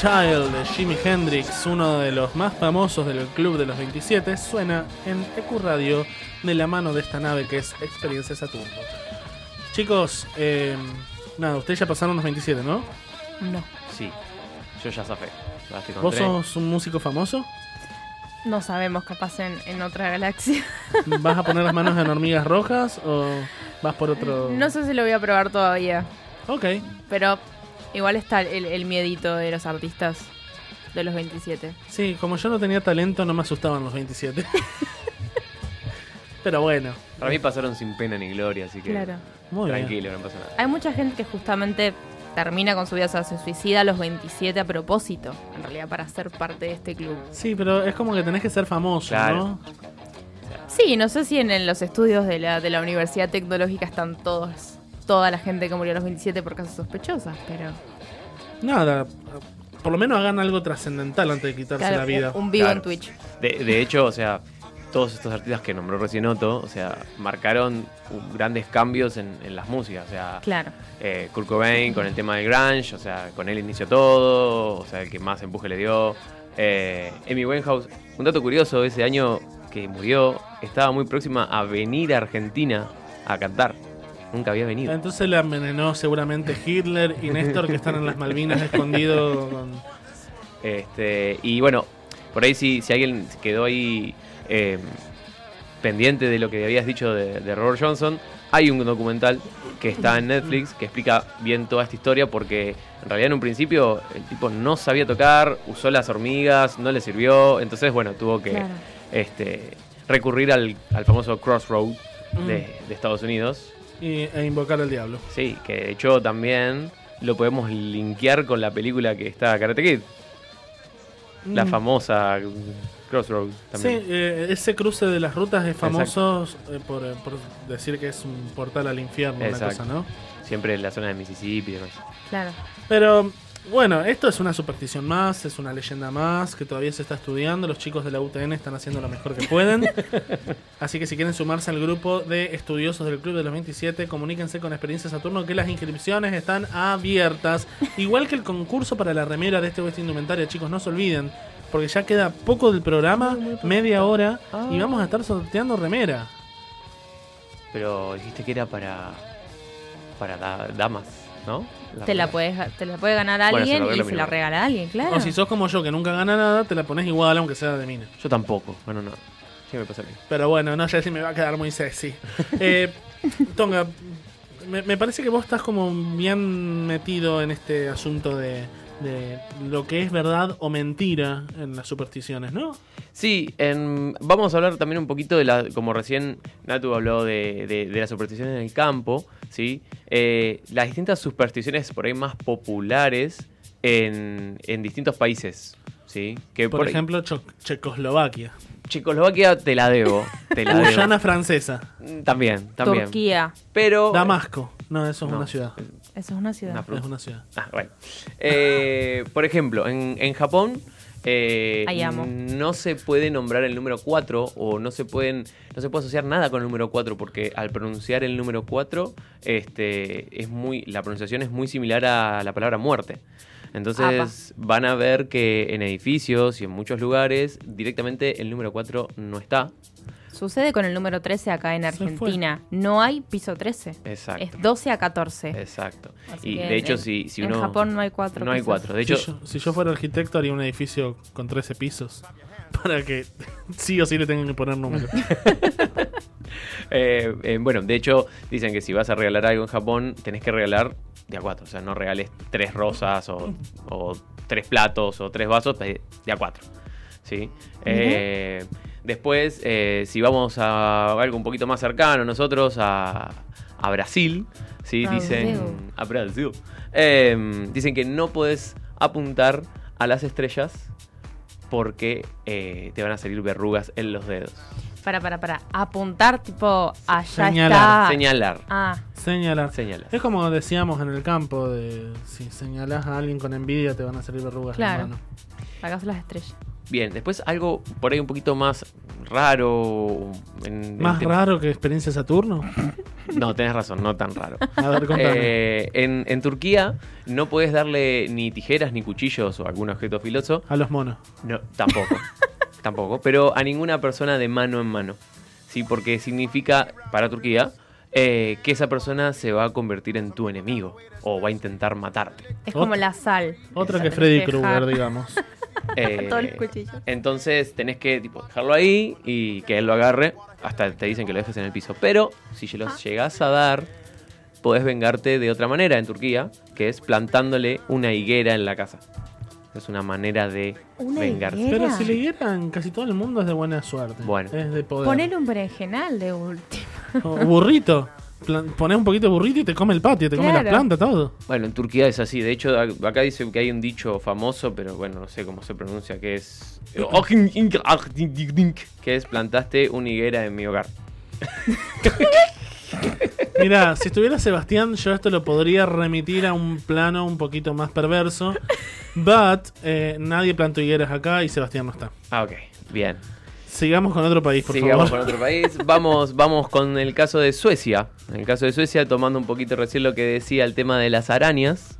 S5: Child de Jimi Hendrix, uno de los más famosos del Club de los 27, suena en EQ Radio de la mano de esta nave que es Experiencia Saturno. Chicos, eh, nada, ustedes ya pasaron los 27, ¿no?
S8: No.
S6: Sí, yo ya zafé.
S5: ¿Vos sos un músico famoso?
S8: No sabemos, capaz en, en otra galaxia.
S5: ¿Vas a poner las manos en hormigas rojas o vas por otro...?
S8: No sé si lo voy a probar todavía.
S5: Ok.
S8: Pero igual está el, el miedito de los artistas de los 27.
S5: Sí, como yo no tenía talento, no me asustaban los 27. Pero bueno.
S6: Para mí pasaron sin pena ni gloria, así que
S8: Claro.
S5: Muy bien.
S6: tranquilo, no pasa nada.
S8: Hay mucha gente que justamente termina con su vida, o sea, se suicida a los 27 a propósito, en realidad para ser parte de este club.
S5: Sí, pero es como que tenés que ser famoso,
S6: Claro.
S5: ¿no?
S8: Sí, no sé si en, en los estudios de la, de la Universidad Tecnológica están todos, toda la gente que murió a los 27 por causas sospechosas, pero...
S5: Nada, por lo menos hagan algo trascendental antes de quitarse
S8: Claro,
S5: la vida.
S8: un- un vivo
S6: Claro.
S8: en Twitch.
S6: De, de hecho, o sea, todos estos artistas que nombró recién Otto, o sea, marcaron grandes cambios en, en las músicas. O sea,
S8: Claro.
S6: eh, Kurt Cobain con el tema del grunge, o sea, con él inició todo, o sea, el que más empuje le dio. Eh, Amy Winehouse, un dato curioso, ese año que murió, estaba muy próxima a venir a Argentina a cantar. Nunca había venido.
S5: Entonces la envenenó seguramente Hitler y Néstor que están en las Malvinas escondidos con...
S6: Este, y bueno, por ahí si, si alguien quedó ahí eh, pendiente de lo que habías dicho de, de Robert Johnson, hay un documental que está en Netflix que explica bien toda esta historia porque en realidad en un principio el tipo no sabía tocar, usó las hormigas, no le sirvió, entonces bueno, tuvo que
S8: Claro.
S6: este, recurrir al, al famoso Crossroad
S5: Mm.
S6: de, de Estados Unidos.
S5: Y, e invocar al diablo.
S6: Sí, que de hecho también lo podemos linkear con la película que está Karate Kid. La
S5: Mm.
S6: famosa Crossroads también.
S5: Sí, eh, ese cruce de las rutas es famoso eh, por, eh, por decir que es un portal al infierno, una
S6: Exacto.
S5: cosa, ¿no?
S6: Siempre en la zona de Mississippi y demás.
S8: Claro.
S5: Pero bueno, esto es una superstición más, es una leyenda más que todavía se está estudiando. Los chicos de la UTN están haciendo lo mejor que pueden. Así que si quieren sumarse al grupo de estudiosos del Club de los 27, comuníquense con Experiencia Saturno que las inscripciones están abiertas. Igual que el concurso para la remera de este West Indumentaria, chicos, no se olviden. Porque ya queda poco del programa, media hora, y vamos a estar sorteando remera.
S6: Pero dijiste que era para para da- damas, ¿no?
S8: Te la, puedes, te la puede ganar
S6: Bueno, se
S8: alguien
S6: regalo
S8: y
S6: a
S8: se la regala a alguien, claro.
S5: O si sos como yo, que nunca gana nada, te la pones igual, aunque sea de mina.
S6: Yo tampoco, bueno, no. Sí me pasa a mí.
S5: Pero bueno, no sé si me va a quedar muy sexy. Eh, Tonga, me, me parece que vos estás como bien metido en este asunto de, de lo que es verdad o mentira en las supersticiones, ¿no?
S6: Sí, en- vamos a hablar también un poquito de la, como recién Natu habló de, de, de las supersticiones en el campo, ¿sí? Eh, las distintas supersticiones por ahí más populares en, en distintos países, ¿sí? Que
S5: Por, ejemplo, Checoslovaquia.
S6: Checoslovaquia te la debo, te la debo.
S5: Guyana francesa.
S6: Mm, También, también.
S8: Turquía.
S6: Pero...
S5: Damasco. No, eso es
S6: No.
S5: una ciudad.
S8: Eso es una ciudad.
S6: Una.
S5: Es una ciudad.
S6: Ah, bueno. Eh, por ejemplo, en, en Japón eh,
S8: amo.
S6: no se puede nombrar el número 4 o no se pueden no se puede asociar nada con el número 4 porque al pronunciar el número 4 este es muy la pronunciación es muy similar a la palabra muerte. Entonces van a ver que en edificios y en muchos lugares directamente el número 4 no está.
S8: Sucede con el número 13 acá en. Argentina. No hay piso 13.
S6: Exacto.
S8: Es 12 a 14.
S6: Exacto.
S8: Así
S6: Y de hecho
S8: en-
S6: si, si
S8: en
S6: uno
S8: Japón no hay cuatro
S6: No hay
S8: pisos.
S6: 4. De hecho
S5: si, yo, si yo fuera arquitecto, haría un edificio con 13 pisos. Para que sí o sí le tengan que poner número.
S6: Eh, eh, bueno, de hecho, dicen que si vas a regalar algo en Japón, tenés que regalar de a cuatro. O sea, no regales tres rosas o, o tres platos o tres vasos, de de a cuatro. ¿Sí? Eh, después, eh, si vamos a algo un poquito más cercano, nosotros a, a Brasil, ¿sí?
S8: Brasil.
S6: Dicen. A Brasil. Eh, dicen que no puedes apuntar a las estrellas porque eh, te van a salir verrugas en los dedos.
S8: Para, para, para. Apuntar, tipo, allá
S5: Señalar.
S8: está.
S6: Señalar.
S8: Ah,
S5: Señalar.
S6: Señalar.
S5: Es como decíamos en el campo, de si señalás a alguien con envidia te van a salir verrugas en la mano.
S8: Acá son las estrellas.
S6: Bien, después algo por ahí un poquito más raro. en
S5: Más raro que experiencia Saturno.
S6: No, tenés razón, no tan raro.
S5: A ver, contame.
S6: Eh, en, en Turquía no puedes darle ni tijeras, ni cuchillos o algún objeto filoso.
S5: A los monos.
S6: No, tampoco. tampoco. Pero a ninguna persona de mano en mano. Sí, porque significa, para Turquía, eh, que esa persona se va a convertir en tu enemigo. O va a intentar matarte.
S8: Es como la sal.
S5: Otra que Freddy. Krueger, digamos.
S6: Eh,
S8: Todos los cuchillos.
S6: Entonces tenés que tipo, dejarlo ahí y que él lo agarre. Hasta te dicen que lo dejes en el piso. Pero si se
S8: Ah.
S6: los llegás a dar, podés vengarte de otra manera en Turquía, que es plantándole una higuera en la casa. Es una manera de
S8: ¿Una
S6: vengarse.
S8: higuera?
S5: Pero si le dieran casi todo el mundo es de buena suerte.
S6: Bueno.
S5: Es de poder.
S8: Ponele un berenjenal de último.
S5: O burrito. Ponés un poquito de burrito y te come el patio, te come la planta, todo.
S6: Bueno, en Turquía es así. De hecho, acá dice que hay un dicho famoso, pero bueno, no sé cómo se pronuncia, que es... Que es plantaste una higuera en mi hogar.
S5: Mira, si estuviera Sebastián, yo esto lo podría remitir a un plano un poquito más perverso. But eh, nadie plantó higueras acá y Sebastián no está.
S6: Ah, ok. Bien.
S5: Sigamos con otro país, por
S6: Sigamos
S5: favor.
S6: con otro país. Vamos, vamos con el caso de Suecia. En el caso de Suecia, tomando un poquito recién lo que decía el tema de las arañas.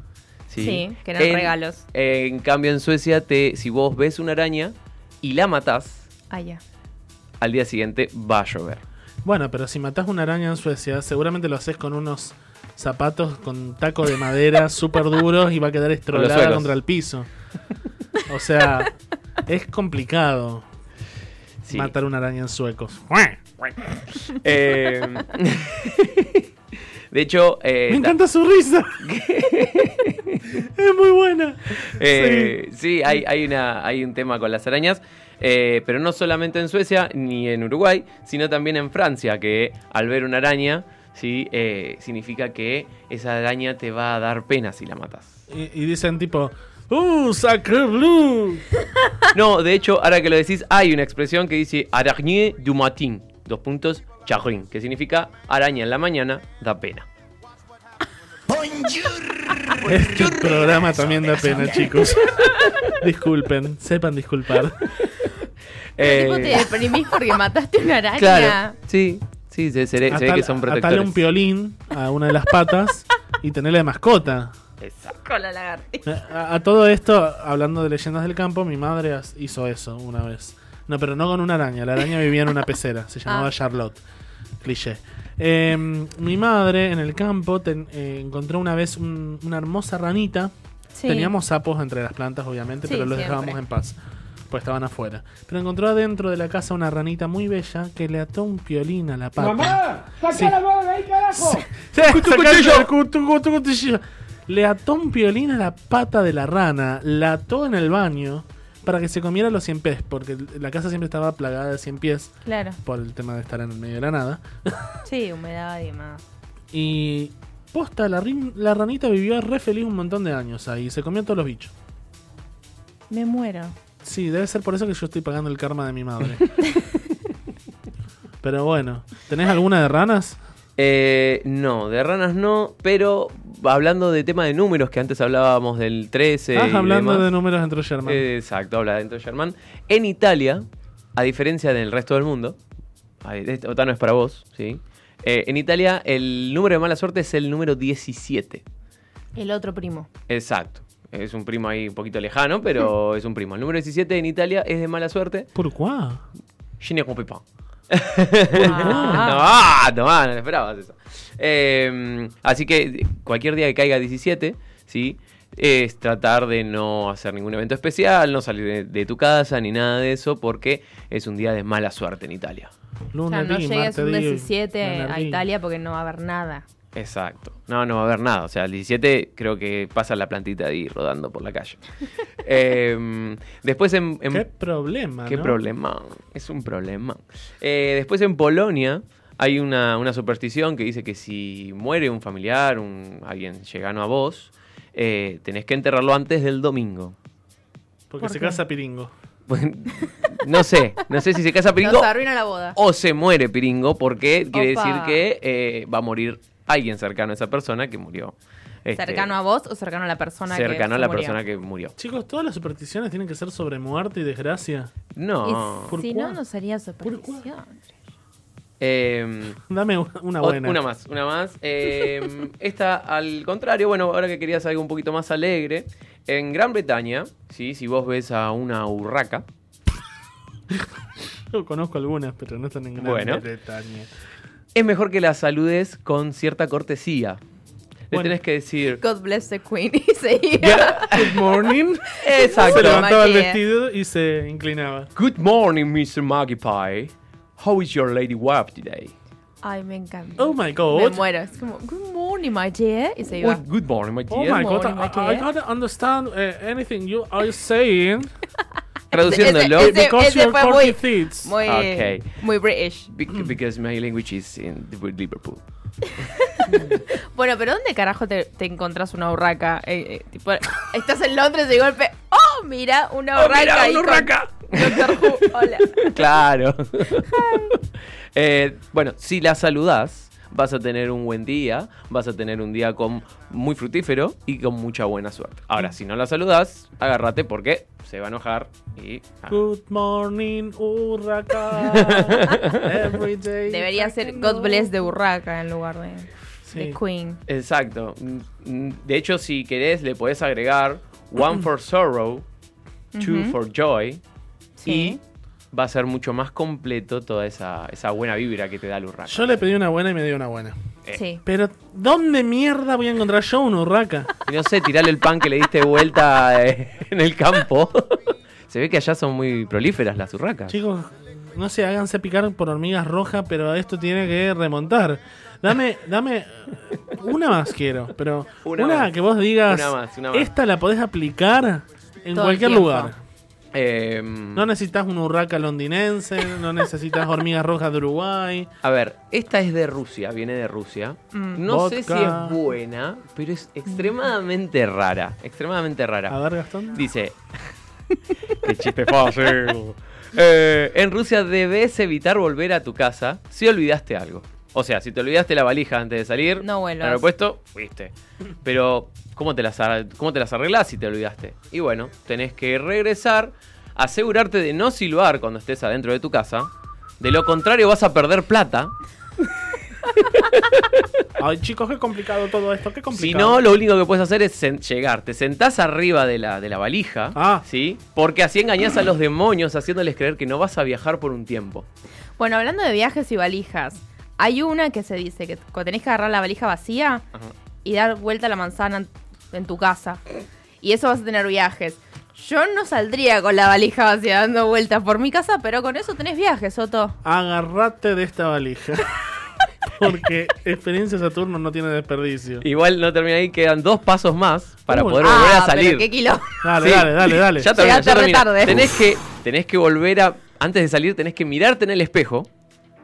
S6: Sí,
S8: Sí, que eran
S6: En-
S8: regalos.
S6: En cambio, en Suecia, te, si vos ves una araña y la matás,
S8: Ah, ya.
S6: al día siguiente va a llover.
S5: Bueno, pero si matás una araña en Suecia, seguramente lo haces con unos zapatos con taco de madera súper duros y va a quedar estrolada contra el piso. O sea, es complicado matar una araña en suecos.
S6: Eh, de hecho, eh,
S5: Me
S6: ta-
S5: encanta su risa. es muy buena.
S6: Eh, sí, hay, hay, una, hay un tema con las arañas, eh, pero no solamente en Suecia ni en Uruguay, sino también en Francia, que al ver una araña, ¿sí? Eh, significa que esa araña te va a dar pena si la matas.
S5: Y, y dicen tipo, ¡Uh, sacre blue!
S6: No, de hecho, ahora que lo decís, hay una expresión que dice araignée du matin, dos puntos, charrin, que significa araña en la mañana da pena.
S5: Este programa también da pena, chicos. Disculpen, sepan disculpar.
S8: Tipo, te deprimís porque mataste una araña.
S6: Eh, Claro, sí, sí, se, se ve- se ve
S5: Atal-
S6: que son
S5: Atale
S6: protectores.
S5: un piolín a una de las patas y tenerla de mascota.
S8: Con la lagartija.
S5: A, a todo esto, hablando de leyendas del campo, mi madre hizo eso una vez. No, pero no con una araña. La araña vivía en una pecera. Se llamaba
S8: Ah.
S5: Charlotte. Cliché. Eh, mi madre en el campo ten- eh, encontró una vez un- una hermosa ranita.
S8: Sí.
S5: Teníamos sapos entre las plantas, obviamente,
S8: Sí,
S5: pero los
S8: siempre.
S5: dejábamos en paz. Pues estaban afuera. Pero encontró adentro de la casa una ranita muy bella que le ató un piolín a la pata.
S11: ¡Mamá! ¡Saca
S5: Sí.
S11: la mano de ahí, carajo!
S5: Sí, sacá el cuchillo. Le ató un piolín a la pata de la rana, la ató en el baño para que se comiera los 100 pies, porque la casa siempre estaba plagada de 100 pies
S8: Claro.
S5: por el tema de estar en el medio de la nada.
S8: Sí, humedad y demás.
S5: Y posta, la, rin- la ranita vivió re feliz un montón de años ahí, se comió todos los bichos.
S8: Me muero.
S5: Sí, debe ser por eso que yo estoy pagando el karma de mi madre. Pero bueno, ¿tenés alguna de ranas?
S6: Eh, no, de ranas no, pero hablando de tema de números, que antes hablábamos del 13.
S5: Estás hablando
S6: demás.
S5: de números dentro de Sherman.
S6: Eh, exacto, habla dentro de Sherman. En Italia, a diferencia del resto del mundo, ay, esta no es para vos, ¿sí? Eh, en Italia, el número de mala suerte es el número 17.
S8: El otro primo.
S6: Exacto. Es un primo ahí un poquito lejano, pero es un primo. El número 17 en Italia es de mala suerte.
S5: ¿Por qué?
S6: Je ne comprends pas. No, no, no esperabas eso. Eh, así que cualquier día que caiga 17, ¿sí? Es tratar de no hacer ningún evento especial, no salir de, de tu casa ni nada de eso, porque es un día de mala suerte en Italia.
S8: O sea, no llegues un
S5: martedì,
S8: 17 a. Italia porque no va a haber nada.
S6: Exacto. No, no va a haber nada. O sea, el 17 creo que pasa la plantita ahí rodando por la calle. Eh, después en, en-
S5: Qué problema,
S6: Qué
S5: ¿no?
S6: problema. Es un problema. Eh, después en Polonia hay una, una superstición que dice que si muere un familiar, un, alguien llegano a vos, eh, tenés que enterrarlo antes del domingo.
S5: Porque
S8: ¿Por
S5: se
S8: qué?
S5: casa Piringo.
S6: no sé, no sé si se casa Piringo
S8: Nos arruina la boda.
S6: o se muere Piringo porque quiere
S8: Opa.
S6: decir que eh, va a morir alguien cercano a esa persona que murió Este,
S8: ¿Cercano a vos o cercano a la persona que
S6: cercano a la
S8: murió?
S6: persona que murió.
S5: Chicos, ¿todas las supersticiones tienen que ser sobre muerte y desgracia?
S6: No.
S8: Y
S5: ¿Por
S8: si no, no sería superstición.
S6: Eh,
S5: Dame una buena.
S6: Una más, una más. Eh, esta, al contrario, bueno, ahora que querías algo un poquito más alegre. En Gran Bretaña, ¿sí? si vos ves a una urraca,
S5: Yo conozco algunas, pero no están en Gran
S6: Bueno.
S5: Bretaña.
S6: Es mejor que la saludes con cierta cortesía. Le
S5: Bueno.
S6: tenés que decir,
S8: God bless the Queen. Y se iba.
S5: Good morning.
S6: Exacto.
S5: Se levantaba el vestido y se inclinaba.
S6: Good morning, Mr. Maggie Pie. How is your lady wife today?
S8: Ay, me encanta.
S5: Oh my god.
S8: Me muero. Es como, good morning, my dear. Y se iba.
S6: Good, good morning, my
S5: Oh
S6: dear.
S5: my god,
S8: morning, my
S5: I, I can't understand uh, anything you are saying.
S6: Traduciéndolo.
S8: Ese- ese-
S5: Because
S8: ese fue muy,
S5: thieves.
S8: muy, British.
S6: Bec- Because my language is in Liverpool.
S8: Bueno, pero ¿dónde carajo te, te encontrás una urraca? Eh, eh, tipo, estás en Londres y de golpe, ¡oh, mira, una
S6: ¡Oh,
S8: urraca!
S6: mira,
S8: ahí
S6: una
S8: con
S6: urraca!
S8: Doctor Who, hola.
S6: Claro. Eh, bueno, si la saludás, vas a tener un buen día, vas a tener un día con muy fructífero y con mucha buena suerte. Ahora, si no la saludás, agárrate porque se va a enojar y... ah.
S5: Good morning, Urraca. Every day.
S8: Debería ser God bless de urraca en lugar de,
S5: Sí.
S8: de Queen.
S6: Exacto. De hecho, si querés, le podés agregar one for sorrow, two for joy
S8: Sí.
S6: y va a ser mucho más completo toda esa, esa buena vibra que te da el urraca.
S5: Yo le pedí una buena y me dio una buena.
S6: Eh.
S8: Sí.
S5: Pero, ¿dónde mierda voy a encontrar yo una urraca?
S6: Y no sé, tirarle el pan que le diste vuelta eh, en el campo. Se ve que allá son muy prolíferas las urracas.
S5: Chicos, no se háganse picar por hormigas rojas, pero esto tiene que remontar. Dame, dame, una más quiero, pero
S6: Una
S5: una,
S6: más.
S5: que vos digas,
S6: Una más, una más.
S5: esta la podés aplicar en
S8: Todo
S5: cualquier lugar.
S6: Eh,
S5: No necesitas una urraca londinense, no necesitas hormigas rojas de Uruguay.
S6: a ver, esta es de Rusia, viene de Rusia.
S8: Mm.
S6: No sé si es buena, pero es extremadamente rara. Extremadamente rara.
S5: A ver, Gastón.
S6: Dice. Qué chiste fácil. Eh, en Rusia debes evitar volver a tu casa si olvidaste algo. O sea, si te olvidaste la valija antes de salir,
S8: No vuelvas.
S6: al aeropuerto, fuiste. Pero, ¿cómo te, las, ¿cómo te las arreglás si te olvidaste? Y bueno, tenés que regresar, asegurarte de no silbar cuando estés adentro de tu casa. De lo contrario, vas a perder plata.
S5: Ay, chicos, qué complicado todo esto, qué
S6: Si
S5: complicado.
S6: no, lo único que puedes hacer es llegar. Te sentás arriba de la, de la valija,
S5: Ah.
S6: ¿sí? Porque así engañás a los demonios haciéndoles creer que no vas a viajar por un tiempo.
S8: Bueno, hablando de viajes y valijas, hay una que se dice que tenés que agarrar la valija vacía
S6: Ajá.
S8: y dar vuelta a la manzana en, tu casa. Y eso vas a tener viajes. Yo no saldría con la valija vacía dando vueltas por mi casa, pero con eso tenés viajes, Soto.
S5: Agarrate de esta valija. Porque experiencia Saturno no tiene desperdicio.
S6: Igual no termina ahí, quedan dos pasos más para
S5: Uy.
S6: poder volver
S8: Ah,
S6: a salir.
S8: pero qué kilo.
S5: Dale,
S6: Sí.
S5: dale, dale, dale.
S6: Ya termina, ya termina.
S8: tarde.
S6: Tenés que, tenés que volver a. Antes de salir, tenés que mirarte en el espejo.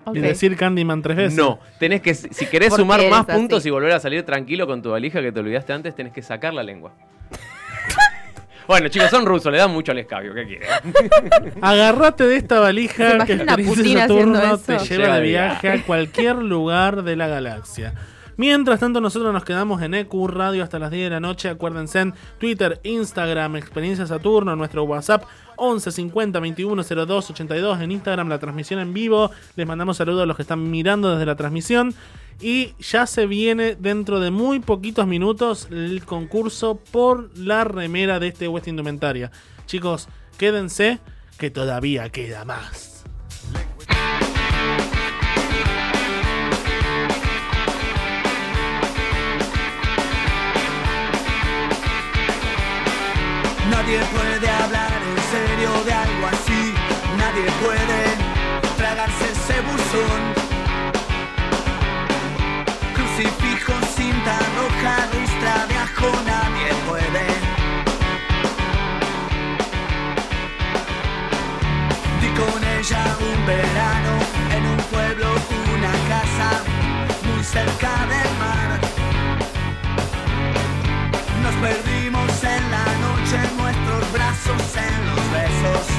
S8: Ok.
S5: Y decir Candyman tres veces.
S6: No, tenés que, si querés
S8: ¿Por qué
S6: sumar
S8: eres
S6: más
S8: así?
S6: puntos y volver a salir tranquilo con tu valija que te olvidaste antes, tenés que sacar la lengua. bueno, chicos, son rusos, le dan mucho al escabio, ¿qué quieren?
S5: Agarrate de esta
S8: ¿Se
S5: valija que
S8: Putin
S5: Saturno te lleva de viaje a cualquier lugar de la galaxia. Mientras tanto, nosotros nos quedamos en EQ Radio hasta las 10 de la noche. Acuérdense en Twitter, Instagram, Experiencia Saturno, nuestro WhatsApp 11 50 21 02 82. En Instagram, la transmisión en vivo. Les mandamos saludos a los que están mirando desde la transmisión. Y ya se viene dentro de muy poquitos minutos el concurso por la remera de este West Indumentaria. Chicos, quédense que todavía queda más.
S11: Nadie puede hablar Nadie puede tragarse ese buzón. Crucifijo, cinta roja, ristra de ajo, nadie puede. Di con ella un verano en un pueblo, una casa muy cerca del mar. Nos perdimos en la noche, nuestros brazos, en los besos.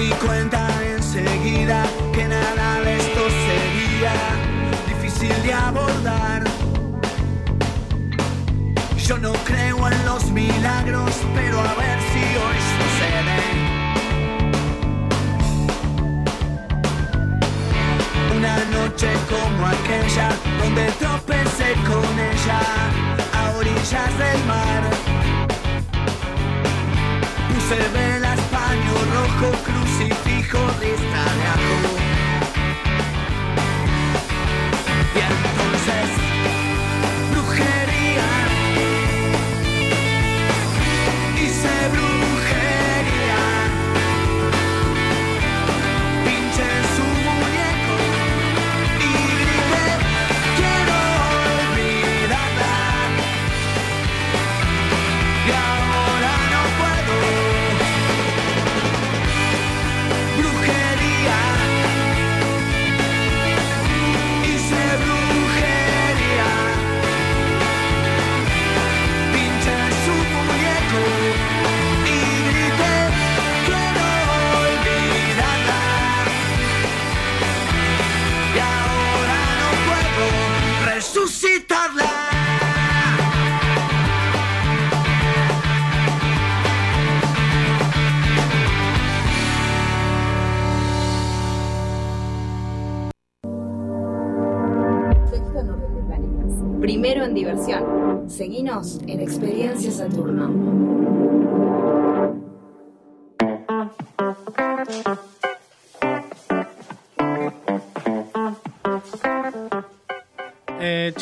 S20: Di cuenta enseguida que nada de esto sería difícil de abordar. Yo no creo en los milagros, pero a ver si hoy sucede. Una noche como aquella, donde tropecé con ella a orillas del mar. Puse velas, paño rojo, crucifijo, de ajo.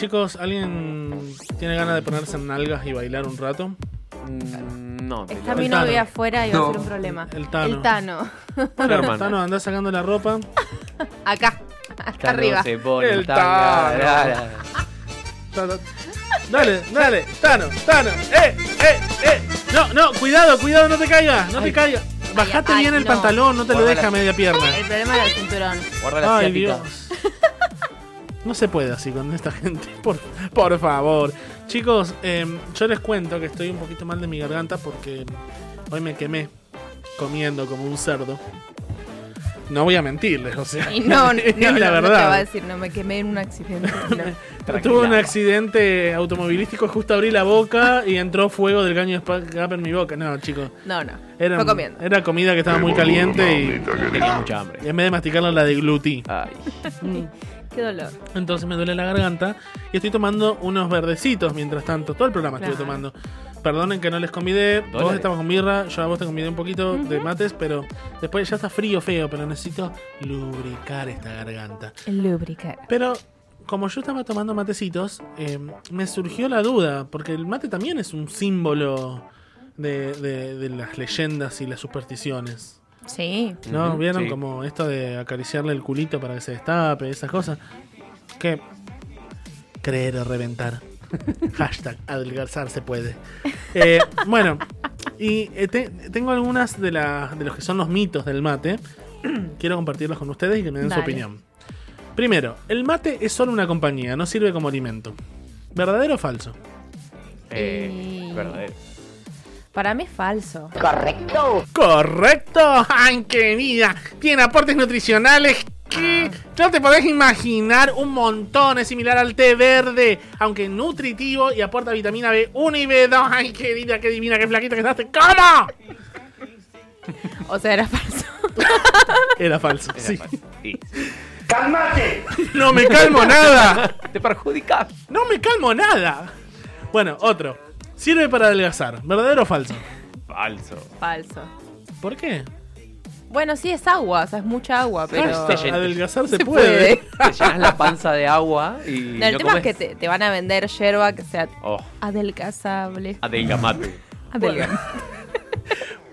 S5: Chicos, ¿alguien tiene ganas de ponerse en nalgas y bailar un rato?
S6: no,
S8: Está mi novia afuera y va a ser un problema.
S5: El Tano.
S8: El Tano.
S5: Bueno, Tano, anda sacando la ropa.
S8: Acá.
S6: Tano
S8: arriba.
S6: se pone
S5: El Tano.
S6: dale.
S5: Tano. Dale, dale, Tano, Tano, eh, eh, eh. No, no, cuidado, cuidado, no te caigas, no te caigas. Bajate
S8: ay,
S5: bien el
S8: no.
S5: pantalón, no te lo
S6: la-
S5: a media pierna.
S8: El problema es el cinturón.
S6: Guarda la
S5: Ay,
S6: asiática.
S5: Dios. No se puede así con esta gente, por, por favor. Chicos, eh, yo les cuento que estoy un poquito mal de mi garganta porque hoy me quemé comiendo como un cerdo. No voy a mentirles, o sea.
S8: Y no, no,
S5: es
S8: no,
S5: la
S8: no te
S5: verdad.
S8: va a decir, no me quemé en un accidente. no.
S5: Tuve un accidente automovilístico, justo abrí la boca y entró fuego del caño de escape en mi boca. No, chicos.
S8: No, no.
S5: Era,
S8: Fue comiendo.
S5: era comida que estaba muy caliente y
S6: Tenía mucha hambre.
S5: y en vez de masticarla la deglutí.
S6: Ay.
S8: Qué dolor.
S5: Entonces me duele la garganta y estoy tomando unos verdecitos mientras tanto. Todo el programa estuve
S8: Claro.
S5: tomando. Perdonen que no les convidé. Vos estabas con birra, yo a vos te convidé un poquito de mates, pero después ya está frío, feo, pero necesito lubricar esta garganta.
S8: Lubricar.
S5: Pero como yo estaba tomando matecitos, eh, me surgió la duda, porque el mate también es un símbolo de, de- de las leyendas y las supersticiones.
S8: Sí.
S5: ¿No? ¿Vieron
S6: sí.
S5: como esto de acariciarle el culito para que se destape, esas cosas? Que creer o reventar. Hashtag adelgazar se puede. Eh, bueno, y eh, te- tengo algunas de, la- de los que son los mitos del mate. Quiero compartirlos con ustedes y que me den su opinión. Primero, el mate es solo una compañía, no sirve como alimento. ¿Verdadero o falso?
S6: Eh,
S8: Y-
S6: verdadero.
S8: Para mí es falso.
S5: Correcto. Correcto. ¡Ay, querida! Tiene aportes nutricionales que no te podés imaginar un montón. Es similar al té verde, aunque nutritivo y aporta vitamina B1 y B2. ¡Ay, querida! ¡Qué divina! ¡Qué flaquita que estás! ¿Cómo?
S8: O sea, era falso.
S5: Era falso, sí.
S6: Sí.
S5: ¡Cálmate! No me calmo nada.
S6: Te perjudicas.
S5: No me calmo nada. Bueno, otro. Sirve para adelgazar. ¿Verdadero o falso?
S6: Falso.
S8: Falso.
S5: ¿Por qué?
S8: Bueno, sí es agua, o sea, es mucha agua, pero.
S5: Adelgazar se,
S8: Se
S5: puede.
S6: Te llenas la panza de agua y.
S8: No, el
S6: no
S8: tema
S6: comes.
S8: es que te, te van a vender yerba que sea
S6: Oh,
S8: adelgazable.
S6: adelgamate.
S8: Adelgamate.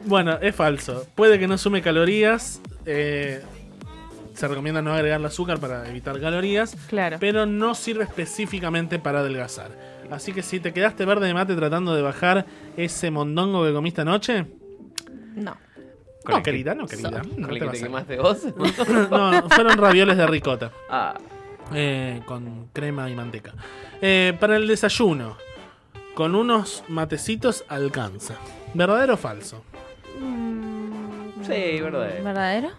S5: Bueno, es falso. Puede que no sume calorías. eh, se recomienda no agregar el azúcar para evitar calorías.
S8: Claro.
S5: Pero no sirve específicamente para adelgazar. Así que si te quedaste verde de mate tratando de bajar ese mondongo que comiste anoche.
S8: No.
S5: No, querida, no, querida.
S6: ¿Con
S5: No
S6: el
S5: te
S6: que
S5: vas
S6: te quemaste vos?
S5: no, fueron ravioles de ricota.
S6: Ah.
S5: Eh, con crema y manteca. Eh, para el desayuno, con unos matecitos alcanza. ¿Verdadero o falso?
S6: Sí, verdadero.
S8: ¿Verdadero?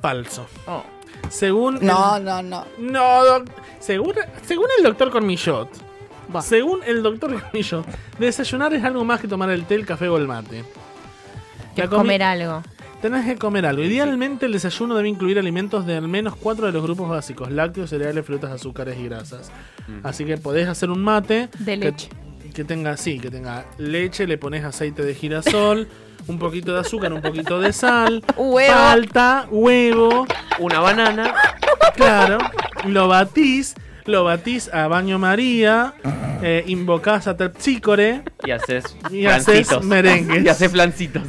S5: Falso.
S8: Oh.
S5: Según.
S21: No,
S5: el-
S21: no, no.
S5: No, doc- según, según el doctor Cormillot. Según el doctor Cormillot, desayunar es algo más que tomar el té, el café o el mate.
S8: Que comer algo.
S5: Tenés que comer algo. Idealmente el desayuno debe incluir alimentos de al menos cuatro de los grupos básicos, lácteos, cereales, frutas, azúcares y grasas. Así que podés hacer un mate
S8: De
S5: que-
S8: leche.
S5: Que, tenga, sí, que tenga leche, le pones aceite de girasol, un poquito de azúcar, un poquito de sal,
S8: Huevo.
S5: palta, huevo,
S6: una banana.
S5: Claro, lo batís, lo batís a baño María, eh, invocás a Terpsícore
S6: Y haces
S5: y haces
S6: flancitos.
S5: merengues.
S6: Y haces flancitos.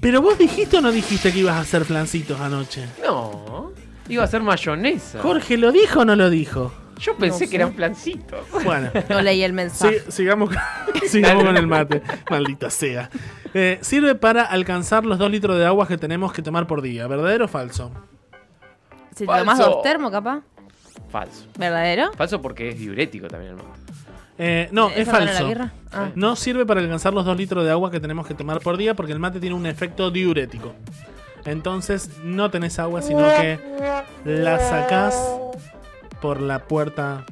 S5: Pero vos dijiste o no dijiste que ibas a hacer flancitos anoche.
S6: No. Iba a ser mayonesa.
S5: Jorge, ¿lo dijo o no lo dijo?
S6: Yo pensé
S8: No
S6: que
S8: sé.
S6: eran flancitos.
S5: Bueno.
S8: No leí el mensaje.
S5: Sí, sigamos, con- sigamos con el mate. Maldita sea. Eh, sirve para alcanzar los dos litros de agua que tenemos que tomar por día. ¿Verdadero o falso?
S8: Si te
S6: Falso.
S8: tomás dos termos, capaz.
S6: Falso.
S8: ¿Verdadero?
S6: Falso porque es diurético también el mate.
S5: Eh, no,
S8: ¿Esa
S5: es falso.
S8: Ah.
S5: No sirve para alcanzar los dos litros de agua que tenemos que tomar por día porque el mate tiene un efecto diurético. Entonces no tenés agua, sino que la sacás por la puerta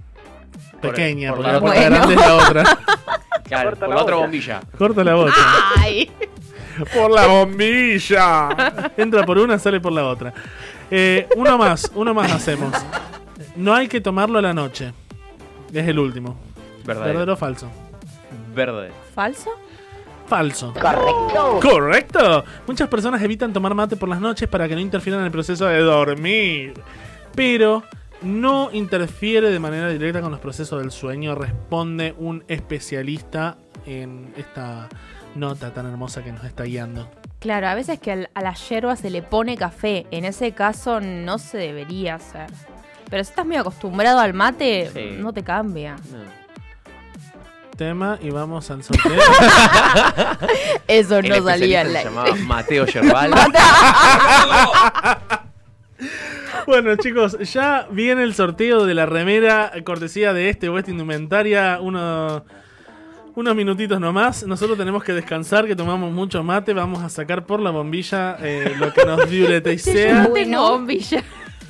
S6: Por-
S5: pequeña,
S6: por
S5: porque
S6: la
S5: la puerta grande es la otra.
S6: Claro, por la otra bombilla.
S5: Corta la bota.
S8: Ay.
S5: Por la bombilla. Entra por una, sale por la otra. Eh, uno más, uno más hacemos. No hay que tomarlo a la noche. Es el último.
S6: Verdadero.
S5: ¿Verdadero o falso?
S6: Verde.
S8: ¿Falso?
S5: Falso.
S6: Correcto.
S5: Correcto. Muchas personas evitan tomar mate por las noches para que no interfieran en el proceso de dormir. Pero no interfiere de manera directa con los procesos del sueño, responde un especialista en esta nota tan hermosa que nos está guiando.
S8: Claro, a veces que al- a la yerba se le pone café. En ese caso no se debería hacer. Pero si estás medio acostumbrado al mate,
S5: Sí.
S8: no te cambia.
S5: Tema y vamos al sorteo.
S8: Eso
S6: El
S8: no salía al
S6: especialista se llamaba Mateo Yerbal.
S5: Bueno, chicos, ya viene el sorteo de la remera cortesía de este West Indumentaria. Uno, unos minutitos nomás. Nosotros tenemos que descansar, que tomamos mucho mate. Vamos a sacar por la bombilla eh, lo que nos.
S8: No tengo bombilla.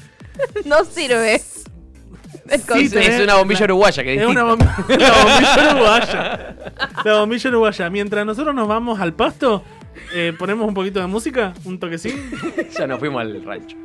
S8: no sirve.
S5: Sí, tenés-
S6: es una bombilla uruguaya que
S5: Es una bomb- la bombilla uruguaya. La bombilla uruguaya. Mientras nosotros nos vamos al pasto, eh, ponemos un poquito de música, un toquecín.
S6: ya nos fuimos al rancho.